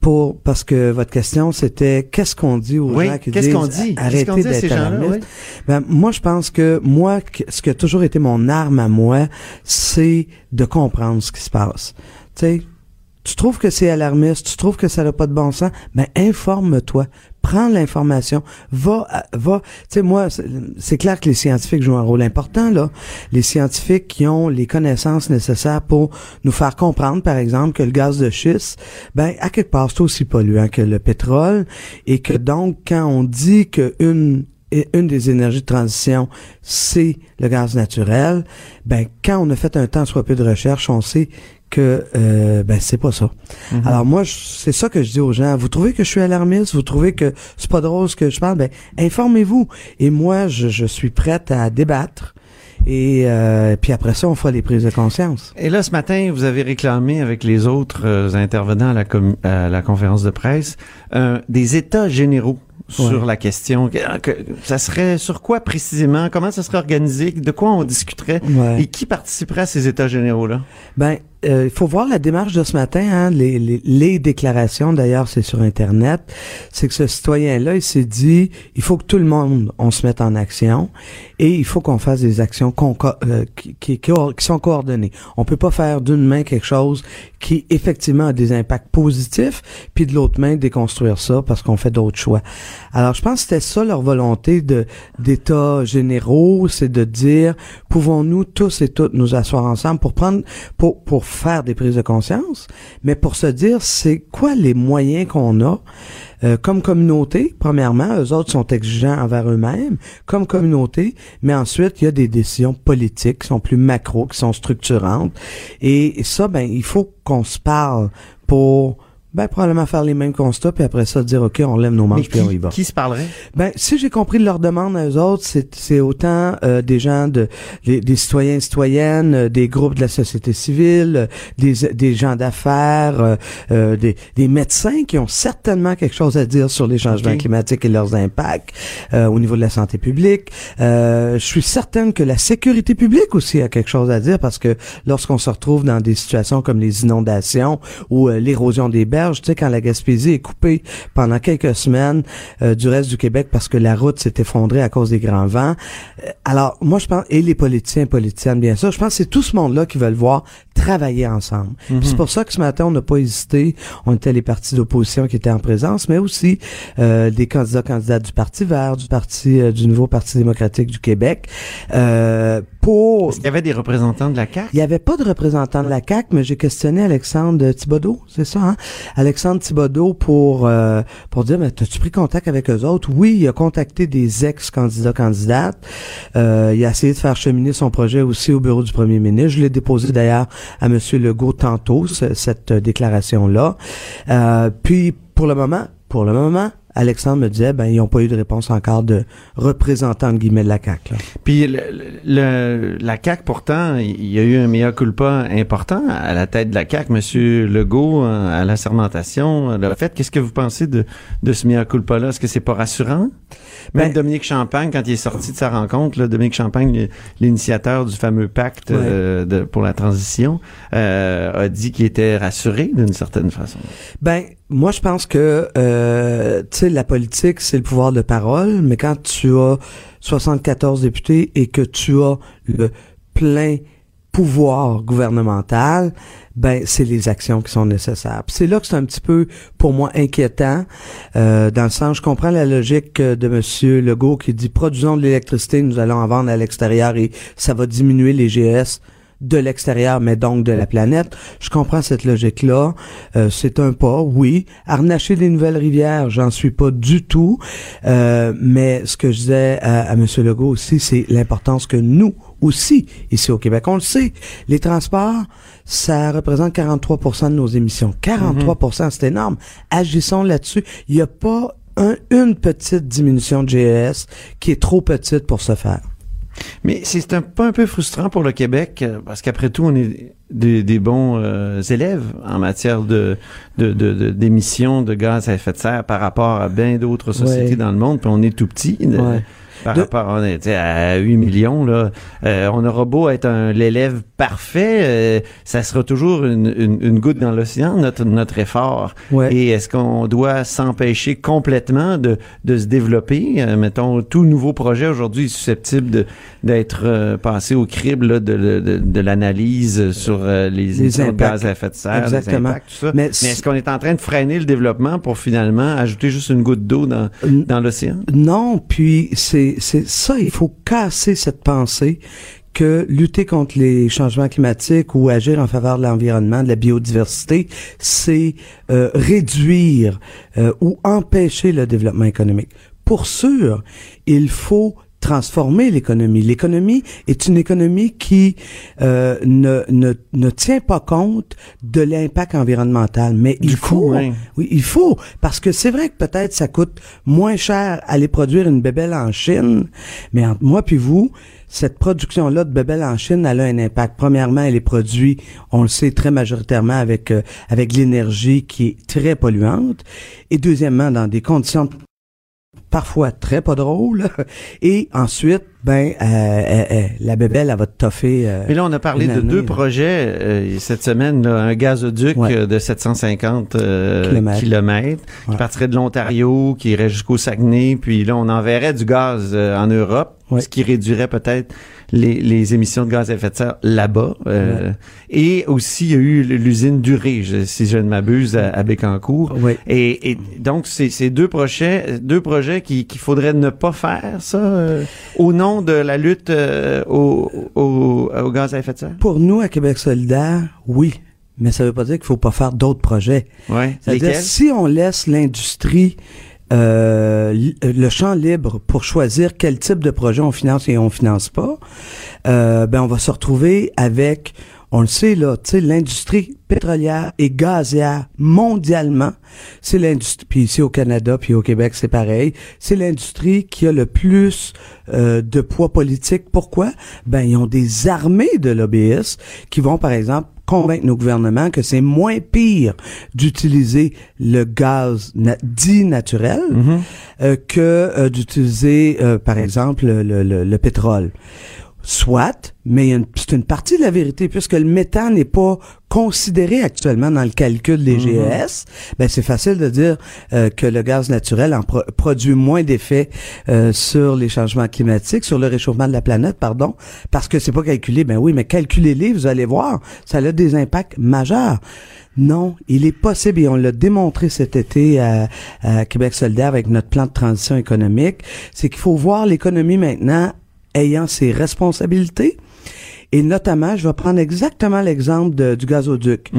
pour parce que votre question c'était qu'est-ce qu'on dit aux
Oui,
gens qui
qu'est-ce
disent
qu'on dit?
Arrêtez d'être
oui?
Ben, moi, je pense que moi, ce qui a toujours été mon arme à moi, c'est de comprendre ce qui se passe. Tu sais, tu trouves que c'est alarmiste, tu trouves que ça n'a pas de bon sens, ben informe-toi. Prends l'information, va, à- va. Tu sais, moi, c'est- clair que les scientifiques jouent un rôle important là. Les scientifiques qui ont les connaissances nécessaires pour nous faire comprendre, par exemple, que le gaz de schiste, ben à quelque part, c'est aussi polluant que le pétrole, et que donc quand on dit que une une des énergies de transition, c'est le gaz naturel. Ben, quand on a fait un temps soit peu de recherche, on sait que euh, ben c'est pas ça.
Mhm.
Alors moi, c'est ça que je dis aux gens. Vous trouvez que je suis alarmiste, vous trouvez que c'est pas drôle ce que je parle, ben informez-vous. Et moi, je, je suis prête à débattre. Et euh, puis après ça, on fera les prises de conscience.
Et là, ce matin, vous avez réclamé avec les autres euh, intervenants à la, com- à la conférence de presse des états généraux sur
Ouais.
la question. Que- que- ça serait sur quoi précisément? Comment ça serait organisé? De quoi on discuterait?
Ouais.
Et qui participerait à ces états généraux-là?
Ben, euh, il faut voir la démarche de ce matin, hein, les, les, les déclarations, d'ailleurs, c'est sur Internet. C'est que ce citoyen-là, il s'est dit, il faut que tout le monde, on se mette en action et il faut qu'on fasse des actions euh, qui, qui, qui, sont coordonnées. On peut pas faire d'une main quelque chose qui, effectivement, a des impacts positifs, puis de l'autre main, déconstruire ça parce qu'on fait d'autres choix. Alors, je pense que c'était ça leur volonté de d'états généraux, c'est de dire, pouvons-nous tous et toutes nous asseoir ensemble pour prendre, pour pour faire des prises de conscience, mais pour se dire, c'est quoi les moyens qu'on a euh, comme communauté, premièrement, eux autres sont exigeants envers eux-mêmes, comme communauté, mais ensuite, il y a des décisions politiques qui sont plus macro, qui sont structurantes. Et ça, ben, il faut qu'on se parle pour ben, probablement faire les mêmes constats, puis après ça, dire, OK, on lève nos manches, puis on y va.
qui se parlerait?
Ben, si j'ai compris de leur demande à eux autres, c'est, c'est autant euh, des gens de les- des citoyens et citoyennes, euh, des groupes de la société civile, euh, des, des gens d'affaires, euh, euh, des, des médecins qui ont certainement quelque chose à dire sur les changements climatiques et leurs impacts euh, au niveau de la santé publique. Euh, je suis certaine que la sécurité publique aussi a quelque chose à dire parce que lorsqu'on se retrouve dans des situations comme les inondations ou l'érosion des berges, tu sais, quand la Gaspésie est coupée pendant quelques semaines euh, du reste du Québec parce que la route s'est effondrée à cause des grands vents. Euh, alors, moi, je pense, et les politiciens, politiciennes, bien sûr, je pense que c'est tout ce monde-là qui veulent voir travailler ensemble. Puis C'est pour ça que ce matin, on n'a pas hésité. On était les partis d'opposition qui étaient en présence, mais aussi euh, des candidats, candidates du Parti vert, du Parti, euh, du nouveau Parti démocratique du Québec, euh, pour
Est-ce qu'il y avait des représentants de la CAQ?
il n'y avait pas de représentant de la CAC, mais j'ai questionné Alexandre Thibodeau, c'est ça, hein? Alexandre Thibodeau pour euh, pour dire, mais as-tu pris contact avec eux autres? Oui, il a contacté des ex-candidats, candidates. Euh, il a essayé de faire cheminer son projet aussi au bureau du premier ministre. Je l'ai déposé d'ailleurs à Monsieur Legault tantôt, ce- cette euh, déclaration-là. Euh, puis, pour le moment, pour le moment, Alexandre me disait, ben, ils n'ont pas eu de réponse encore de représentant, de guillemets, de la CAC. Là.
Puis le, le- la CAQ, pourtant, il y a eu un mea culpa important à la tête de la CAQ. Monsieur Legault, euh, à la sermentation, euh, l'a fait. Qu'est-ce que vous pensez de, de ce mea culpa-là? Est-ce que c'est pas rassurant? Même
Ben-
Dominique Champagne, quand il est sorti de sa rencontre, là, Dominique Champagne, l'initiateur du fameux pacte
Ouais.
euh, de- pour la transition, euh, a dit qu'il était rassuré d'une certaine façon.
Ben, moi, je pense que, euh, tu sais, la politique, c'est le pouvoir de parole, mais quand tu as 74 députés et que tu as le plein pouvoir gouvernemental, ben c'est les actions qui sont nécessaires. C'est là que c'est un petit peu pour moi inquiétant, euh, dans le sens je comprends la logique euh, de Monsieur Legault qui dit produisons de l'électricité, nous allons en vendre à l'extérieur et ça va diminuer les GS de l'extérieur, mais donc de la planète. Je comprends cette logique-là. Euh, c'est un pas, oui. Harnacher des nouvelles rivières, j'en suis pas du tout. Euh, mais ce que je disais à, à M. Legault aussi, c'est l'importance que nous aussi, ici au Québec, on le sait, les transports, ça représente 43% de nos émissions. 43% c'est énorme. Agissons là-dessus. Il n'y a pas un- une petite diminution de GES qui est trop petite pour se faire.
Mais c'est un pas un peu frustrant pour le Québec euh, parce qu'après tout, on est des, des bons euh, élèves en matière de de- de- de- d'émissions de, gaz à effet de serre par rapport à bien d'autres sociétés
Ouais.
dans le monde. Puis on est tout petit.
Ouais.
Par
De-
rapport on est, à 8 millions, là, euh, on aura beau être un l'élève parfait, euh, ça sera toujours une, une, une goutte dans l'océan, notre, notre effort.
Ouais.
Et est-ce qu'on doit s'empêcher complètement de, de se développer? Euh, mettons, tout nouveau projet aujourd'hui est susceptible d'être passé au crible là, de, de, l'analyse sur les,
Les
de gaz à effet de serre, les
Exactement.
impacts, tout ça.
Mais
Mais, est-ce qu'on est en train de freiner le développement pour finalement ajouter juste une goutte d'eau dans, dans l'océan?
Non, puis c'est c'est ça, il faut casser cette pensée que lutter contre les changements climatiques ou agir en faveur de l'environnement, de la biodiversité, c'est euh, réduire euh, ou empêcher le développement économique. Pour sûr, il faut transformer l'économie. L'économie est une économie qui euh, ne, ne, ne tient pas compte de l'impact environnemental, mais il
Du
faut,
coup, ouais.
oui, il faut, parce que c'est vrai que peut-être ça coûte moins cher aller produire une bébelle en Chine, mais entre moi puis vous, cette production-là de bébelles en Chine, elle a un impact. Premièrement, elle est produite, on le sait très majoritairement avec euh, avec l'énergie qui est très polluante, et deuxièmement, dans des conditions parfois très pas drôles, et ensuite, ben, euh, euh, euh, la bébelle, elle va te toffer. euh,
Mais là, on a parlé de
année,
deux
là.
projets cette semaine. là, un gazoduc
Ouais.
de 750 euh,
Kilomètres.
qui partirait de l'Ontario, qui irait jusqu'au Saguenay. Puis là, on enverrait du gaz en Europe,
Ouais.
ce qui réduirait peut-être les, les émissions de gaz à effet de serre là-bas. Euh, Et aussi, il y a eu l'usine Durée, je- si je ne m'abuse, à, à Bécancour. Et, et donc, c'est deux projets, deux projets qui- qu'il faudrait ne pas faire, ça, euh, au nom de la lutte euh, au, au, au gaz à effet de serre?
Pour nous, à Québec solidaire, oui. Mais ça veut pas dire qu'il faut pas faire d'autres projets.
Ouais.
C'est-à-dire, si on laisse l'industrie euh, le champ libre pour choisir quel type de projet on finance et on finance pas, euh, ben on va se retrouver avec, on le sait là, tu sais, l'industrie pétrolière et gazière mondialement, c'est l'industrie, puis ici au Canada, puis au Québec, c'est pareil, c'est l'industrie qui a le plus euh, de poids politique. Pourquoi? Ben, ils ont des armées de lobbyistes qui vont, par exemple, convaincre nos gouvernements que c'est moins pire d'utiliser le gaz na- dit naturel euh, que euh, d'utiliser, euh, par exemple, le, le- le pétrole. Soit, mais c'est une partie de la vérité, puisque le méthane n'est pas considéré actuellement dans le calcul des GES, ben c'est facile de dire euh, que le gaz naturel en pro- produit moins d'effets euh, sur les changements climatiques, sur le réchauffement de la planète, pardon, parce que c'est pas calculé. Ben oui, mais calculez-les, vous allez voir, ça a des impacts majeurs. Non, il est possible, et on l'a démontré cet été à, à Québec solidaire avec notre plan de transition économique, c'est qu'il faut voir l'économie maintenant ayant ses responsabilités. Et notamment, je vais prendre exactement l'exemple du gazoduc.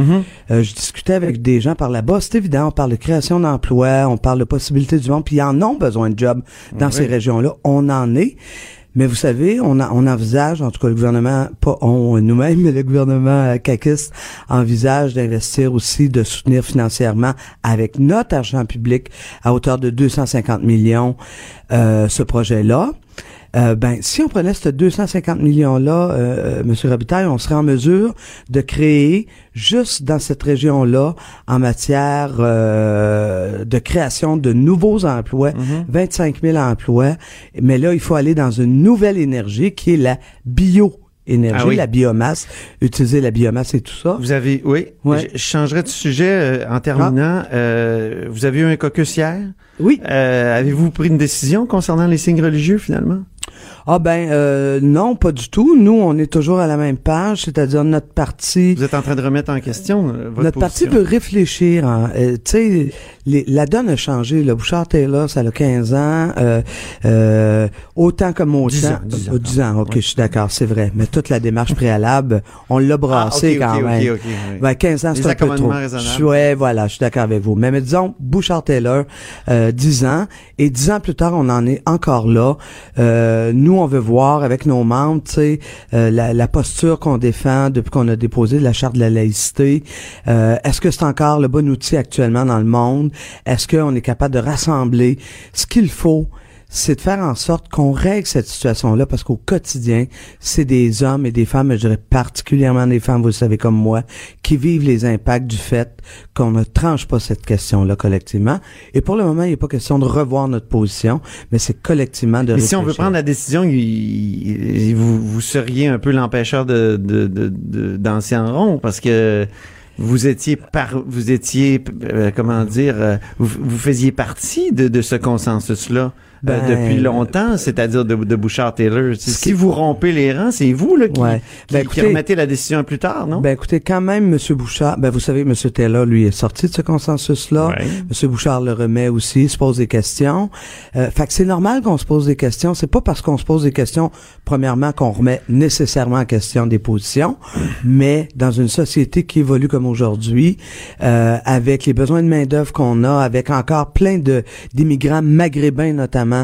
Euh, je discutais avec des gens par là-bas. C'est évident, on parle de création d'emplois, on parle de possibilités du monde, puis ils en ont besoin de jobs dans ces régions-là. On en est. Mais vous savez, on, a- on envisage, en tout cas le gouvernement, pas on nous-mêmes, mais le gouvernement euh, caquiste envisage d'investir aussi, de soutenir financièrement avec notre argent public à hauteur de 250 millions euh, ce projet-là. Euh, ben, si on prenait ce 250 millions-là, euh, Monsieur Robitaille, on serait en mesure de créer juste dans cette région-là, en matière euh, de création de nouveaux emplois, 25 000 emplois. Mais là, il faut aller dans une nouvelle énergie qui est la bio. Énergie,
Ah oui.
la biomasse, utiliser la biomasse et tout ça.
Vous avez, oui,
Ouais.
je, je changerai de sujet euh, en terminant. Euh, vous avez eu un caucus hier?
Oui.
Euh, Avez-vous pris une décision concernant les signes religieux finalement?
Ah ben euh, non, pas du tout. Nous, on est toujours à la même page, c'est-à-dire notre parti.
Vous êtes en train de remettre en question euh, votre
Notre parti veut réfléchir. hein. Euh, tu sais, la donne a changé. Le Bouchard Taylor, ça a 15 ans. Euh, euh, autant comme autant.
10 ans, 10 ans.
Euh, 10 ans, ok, je suis d'accord, c'est vrai. Mais toute la démarche préalable, on l'a brassé
Ah, ok,
quand
ok,
même.
ok, ok, oui.
Ben, 15 ans, c'est un peu trop. ouais, voilà, je suis d'accord avec vous. Mais, mais disons, Bouchard Taylor, euh, 10 ans. Et 10 ans plus tard, on en est encore là. Euh, on veut voir avec nos membres, euh, la, la posture qu'on défend depuis qu'on a déposé la charte de la laïcité. Euh, Est-ce que c'est encore le bon outil actuellement dans le monde? Est-ce qu'on est capable de rassembler ce qu'il faut? C'est de faire en sorte qu'on règle cette situation-là parce qu'au quotidien, c'est des hommes et des femmes, je dirais particulièrement des femmes, vous le savez comme moi, qui vivent les impacts du fait qu'on ne tranche pas cette question-là collectivement. Et pour le moment, il n'est pas question de revoir notre position, mais c'est collectivement de
Mais si on veut prendre la décision, il- il- vous, vous seriez un peu l'empêcheur de, de, de, de- danser en rond parce que vous étiez par, vous étiez, euh, comment dire, euh, vous, vous faisiez partie de, de ce consensus-là. euh,
Ben,
depuis longtemps, c'est-à-dire de, de Bouchard-Taylor. Si, vous rompez les rangs, c'est vous là, qui,
Ouais.
qui,
Ben,
qui
écoutez-
remettez la décision plus tard, non?
Ben écoutez, quand même, M. Bouchard, ben vous savez, M. Taylor, lui, est sorti de ce consensus-là.
Ouais.
M. Bouchard le remet aussi, se pose des questions. Euh, fait que c'est normal qu'on se pose des questions. C'est pas parce qu'on se pose des questions, premièrement, qu'on remet nécessairement en question des positions, mais dans une société qui évolue comme aujourd'hui, euh, avec les besoins de main-d'œuvre qu'on a, avec encore plein de d'immigrants maghrébins notamment,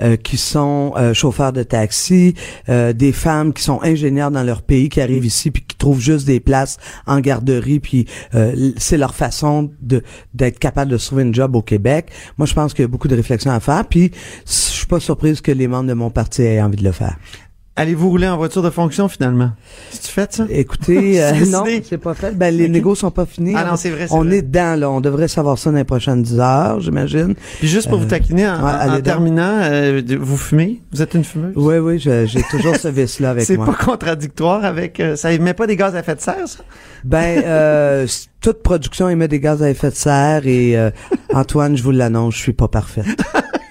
euh, qui sont euh, chauffeurs de taxi, euh, des femmes qui sont ingénieurs dans leur pays, qui arrivent ici puis qui trouvent juste des places en garderie, puis euh, c'est leur façon de d'être capable de trouver une job au Québec. Moi, je pense qu'il y a beaucoup de réflexions à faire, puis je suis pas surprise que les membres de mon parti aient envie de le faire.
Allez-vous rouler en voiture de fonction finalement? C'est-tu fait ça?
Écoutez, euh,
C'est
non, c'est pas fait. Ben, les
Ok.
négos sont pas finis.
Ah non, c'est vrai, c'est
On
vrai.
est dedans, là. On devrait savoir ça dans les prochaines 10 heures, j'imagine.
Puis juste pour
Euh,
vous taquiner, en,
ouais,
en terminant, euh, vous fumez? Vous êtes une fumeuse?
Oui, oui, j'ai toujours ce vice-là avec
C'est
moi.
pas contradictoire avec... euh, ça émet pas des gaz à effet de serre, ça?
Ben, euh, toute production émet des gaz à effet de serre et euh, Antoine, je vous l'annonce, je suis pas parfaite.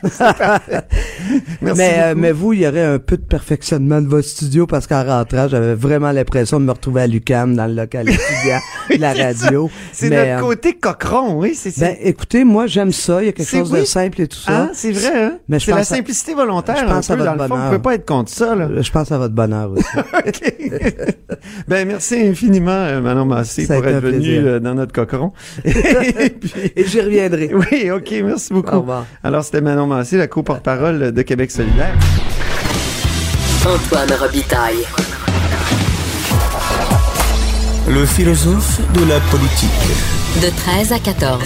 Merci
mais, euh, mais vous, il y aurait un peu de perfectionnement de votre studio parce qu'en rentrant, j'avais vraiment l'impression de me retrouver à l'UCAM dans le local étudiant de la radio.
C'est notre
euh,
côté cochon, oui. C'est, c'est-
Ben, écoutez, moi, j'aime ça. Il y a quelque chose
oui.
de simple et tout ça.
Hein? C'est vrai, hein?
Mais
c'est la simplicité volontaire,
je pense
un
à
peu, dans
votre
le fond. On
bonheur.
peut pas être contre ça, là.
Je pense à votre bonheur aussi.
Ben, merci infiniment, euh, Manon Massé,
Ça
pour être venu dans notre cochon. Et puis-
Et j'y reviendrai.
oui, OK, merci beaucoup.
Au revoir.
Alors, c'était Manon Massé, la co-porte-parole de Québec solidaire.
Antoine Robitaille.
Le philosophe de la politique.
De 13 à 14.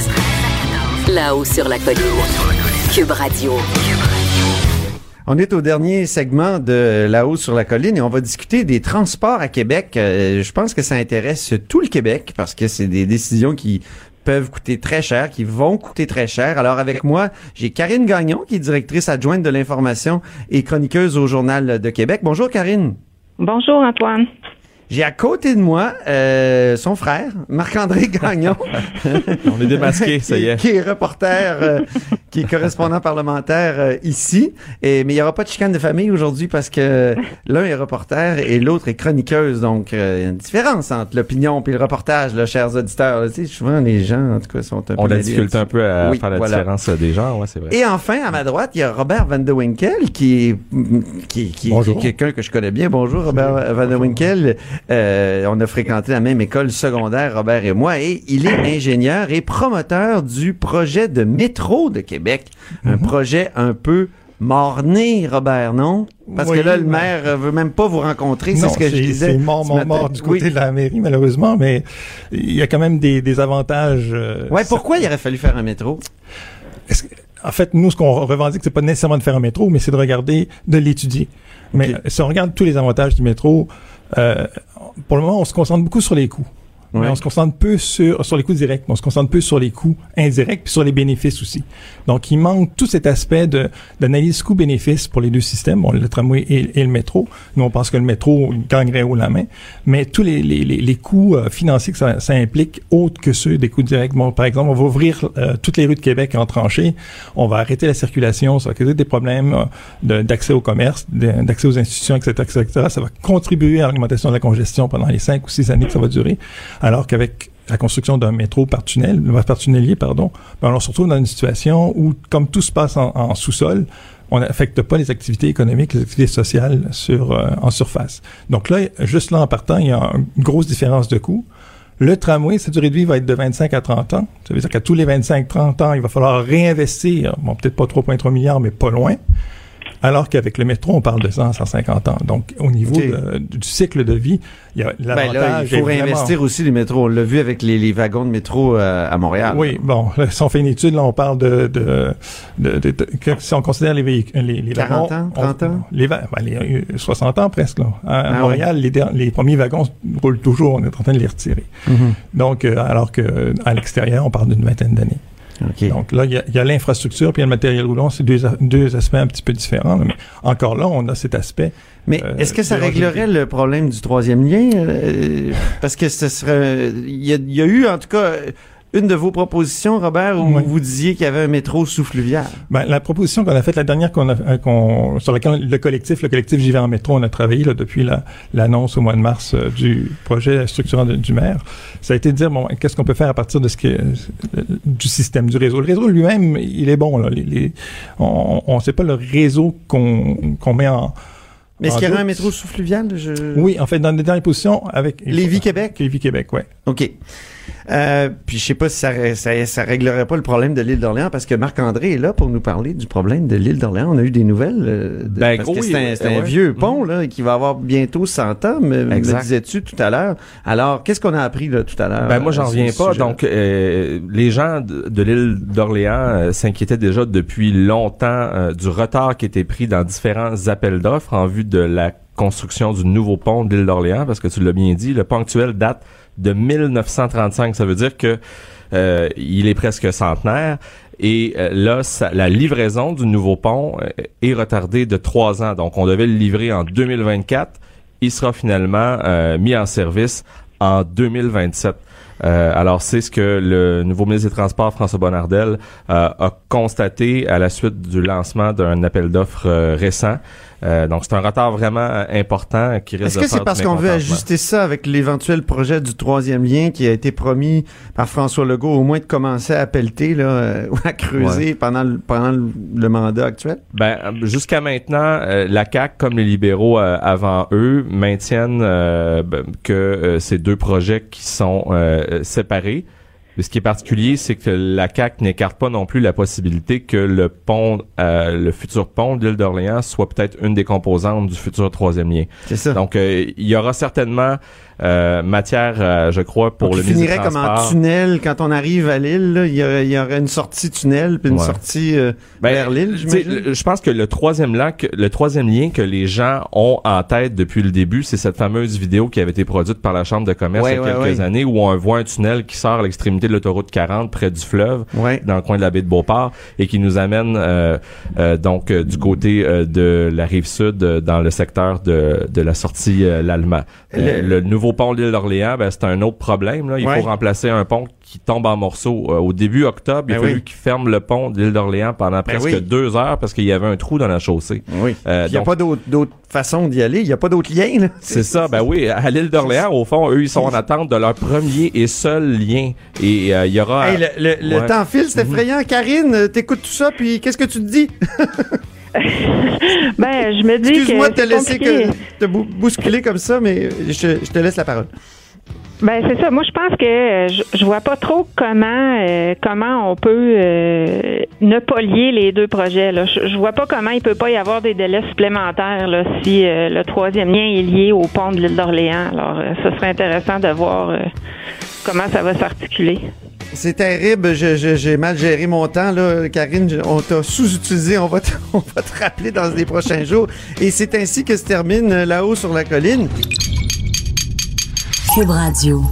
Là-haut sur la colline. Cube Radio.
On est au dernier segment de là-haut sur la colline et on va discuter des transports à Québec. Euh, je pense que ça intéresse tout le Québec parce que c'est des décisions qui peuvent coûter très cher, qui vont coûter très cher. Alors avec moi, j'ai Karine Gagnon qui est directrice adjointe de l'information et chroniqueuse au Journal de Québec. Bonjour Karine.
Bonjour Antoine.
J'ai à côté de moi euh, son frère, Marc-André Gagnon.
On est démasqué, ça y est.
Qui est reporter, euh, qui est correspondant parlementaire euh, ici. Et, mais il n'y aura pas de chicane de famille aujourd'hui parce que l'un est reporter et l'autre est chroniqueuse. Donc, euh, il y a une différence entre l'opinion et le reportage, là, chers auditeurs. Là, tu sais, souvent, les gens, en tout cas, sont un peu...
On a difficulté un peu à
Oui,
faire la
voilà.
différence euh, des genres, ouais, c'est vrai.
Et enfin, à ma droite, il y a Robert Van de Winkel, qui est, qui, qui, qui est quelqu'un que je connais bien. Bonjour, Robert Van de Winkel. Euh, on a fréquenté la même école secondaire, Robert et moi, et il est ingénieur et promoteur du projet de métro de Québec. Un projet un peu morné, Robert, non? Parce
Oui,
que là, le maire euh, veut même pas vous rencontrer, c'est ce que je disais.
C'est mort, mort, mort du
Oui.
côté de la mairie, malheureusement, mais il y a quand même des, des avantages. euh,
Ouais, pourquoi il aurait fallu faire un métro?
Est-ce que- en fait, nous, ce qu'on revendique, c'est pas nécessairement de faire un métro, mais c'est de regarder, de l'étudier. Mais si on regarde tous les avantages du métro, pour le moment, on se concentre beaucoup sur les coûts. Mais on se concentre peu sur, sur les coûts directs, mais on se concentre peu sur les coûts indirects puis sur les bénéfices aussi. Donc, il manque tout cet aspect de, d'analyse coût-bénéfice pour les deux systèmes, bon, le tramway et, le métro. Nous, on pense que le métro gagnerait haut la main, mais tous les, les, les, coûts euh, financiers que ça, ça implique, autres que ceux des coûts directs. Bon, par exemple, on va ouvrir euh, toutes les rues de Québec en tranchées, on va arrêter la circulation, ça va causer des problèmes euh, d'accès au commerce, d'accès aux institutions, etc., etc. Ça va contribuer à l'augmentation de la congestion pendant les cinq ou six années que ça va durer. Alors qu'avec la construction d'un métro par tunnel, par tunnelier, pardon, ben on se retrouve dans une situation où, comme tout se passe en, sous-sol, on n'affecte pas les activités économiques, les activités sociales sur, euh, en surface. Donc là, juste là en partant, il y a une grosse différence de coût. Le tramway, sa durée de vie va être de 25 à 30 ans. Ça veut dire qu'à tous les 25-30 ans, il va falloir réinvestir, bon, peut-être pas 3,3 milliards, mais pas loin. Alors qu'avec le métro, on parle de 100, 150 ans. Donc, au niveau de- du cycle de vie, il y a
Ben là,
l'avantage.
il faut
vraiment-
réinvestir aussi les métros. On l'a vu avec les, les wagons de métro euh, à Montréal.
Oui, bon, là, si on fait une étude, là, on parle de, de, de, de- que- si on considère les véhicules, les, les
40
wagons,
ans, 30
on-
ans?
les, ben, les, euh, 60 ans presque, là. À, à
Ah
Montréal, les, premiers wagons roulent toujours, on est en train de les retirer.
Mhm.
Donc, euh, alors que euh, à l'extérieur, on parle d'une vingtaine d'années. Donc là, il y a, l'infrastructure puis il y a le matériel roulant, c'est deux, deux aspects un petit peu différents. là, mais encore là, on a cet aspect.
Mais
euh,
est-ce que ça réglerait le problème du troisième lien? Euh, parce que ce serait... Il y, a, il y a eu, en tout cas, une de vos propositions, Robert, où
Oui.
vous disiez qu'il y avait un métro sous-fluvial.
Ben, la proposition qu'on a faite la dernière qu'on a, euh, qu'on, sur laquelle le collectif, le collectif J'y vais en métro, on a travaillé là, depuis la, l'annonce au mois de mars euh, du projet structurant de- du maire, ça a été de dire bon, qu'est-ce qu'on peut faire à partir de ce qui est, euh, du système du réseau? Le réseau lui-même, il est bon là. Les, les- on, on sait pas le réseau qu'on, qu'on met en
Mais est-ce qu'il y aurait un métro sous-fluvial? Je...
Oui, en fait, dans les dernières positions avec
Lévis-Québec?
Lévis-Québec, ouais.
OK. Euh, puis je sais pas si ça, ça, ça réglerait pas le problème de l'île d'Orléans parce que Marc-André est là pour nous parler du problème de l'île d'Orléans. On a eu des nouvelles. euh, de-
Ben,
parce
gros,
que c'est un, vieux pont là, qui va avoir bientôt 100 ans, me, me disais-tu tout à l'heure. Alors, qu'est-ce qu'on a appris là, tout à l'heure?
Ben moi j'en
euh,
reviens pas. Donc euh, les gens de, de l'île d'Orléans euh, s'inquiétaient déjà depuis longtemps euh, du retard qui était pris dans différents appels d'offres en vue de la construction du nouveau pont de l'île d'Orléans parce que tu l'as bien dit, le pont actuel date de 1935. Ça veut dire que euh, il est presque centenaire. Et euh, là, la livraison du nouveau pont euh, est retardée de trois ans. Donc, on devait le livrer en 2024. Il sera finalement mis en service en 2027. Euh, alors, c'est ce que le nouveau ministre des Transports, François Bonnardel, a constaté à la suite du lancement d'un appel d'offres récent. Euh, donc, c'est un retard vraiment euh, important qui risque
Est-ce que c'est parce qu'on veut ajuster ça avec l'éventuel projet du troisième lien qui a été promis par François Legault, au moins de commencer à pelleter là, euh, ou à creuser
Ouais.
pendant, le, pendant le, mandat actuel?
Ben, jusqu'à maintenant, euh, la CAC comme les libéraux avant eux maintiennent ben, que ces deux projets qui sont séparés. Mais ce qui est particulier, c'est que la CAC n'écarte pas non plus la possibilité que le pont, euh, le futur pont de l'île d'Orléans soit peut-être une des composantes du futur troisième lien.
C'est ça.
Donc, euh, il y aura certainement euh, matière, euh, je crois, pour
Donc,
le ministre
finirait comme en tunnel quand on arrive à l'île. là, Il y, y aurait une sortie tunnel puis une
Ouais.
sortie euh,
Ben,
vers l'île,
tu sais,
j'imagine.
le- Je pense que le troisième lien, que, le troisième lien que les gens ont en tête depuis le début, c'est cette fameuse vidéo qui avait été produite par la Chambre de commerce
Ouais,
il y a
ouais,
quelques années où on voit un tunnel qui sort à l'extrémité de l'autoroute 40 près du fleuve, dans le coin de la baie de Beauport, et qui nous amène euh, euh, donc euh, du côté de la rive sud, dans le secteur de, de la sortie l'Allemand.
Le-
le nouveau pont de l'île d'Orléans, ben, c'est un autre problème. Là. Il
Ouais.
faut remplacer un pont qui tombe en morceaux. Euh, au début octobre, il a
Ben
fallu
oui.
qu'ils ferment le pont de l'île d'Orléans pendant presque
oui.
deux heures parce qu'il y avait un trou dans la chaussée.
Oui.
Euh,
Il n'y a
donc-
pas d'autre façon d'y aller. Il n'y a pas d'autre lien.
C'est ça, ben oui, à l'île d'Orléans, au fond, eux, ils sont en attente de leur premier et seul lien. Et euh, il y aura...
Hey, le le- le
Ouais.
temps file, c'est effrayant. Karine, euh, t'écoutes tout ça, puis qu'est-ce que tu te dis?
Ben, je me dis que.
Excuse-moi de te laisser que, te bou- bousculer comme ça, mais je, je te laisse la parole.
Ben c'est ça. Moi, je pense que euh, je, je vois pas trop comment euh, comment on peut euh, ne pas lier les deux projets. Là. Je, je vois pas comment il peut pas y avoir des délais supplémentaires là, si le troisième lien est lié au pont de l'île d'Orléans. Alors, ce serait intéressant de voir comment ça va s'articuler.
C'est terrible, j'ai mal géré mon temps, là, Karine. On t'a sous-utilisé, on va, te, on va te rappeler dans les prochains jours. Et c'est ainsi que se termine euh, là-haut sur la colline.
Cube Radio.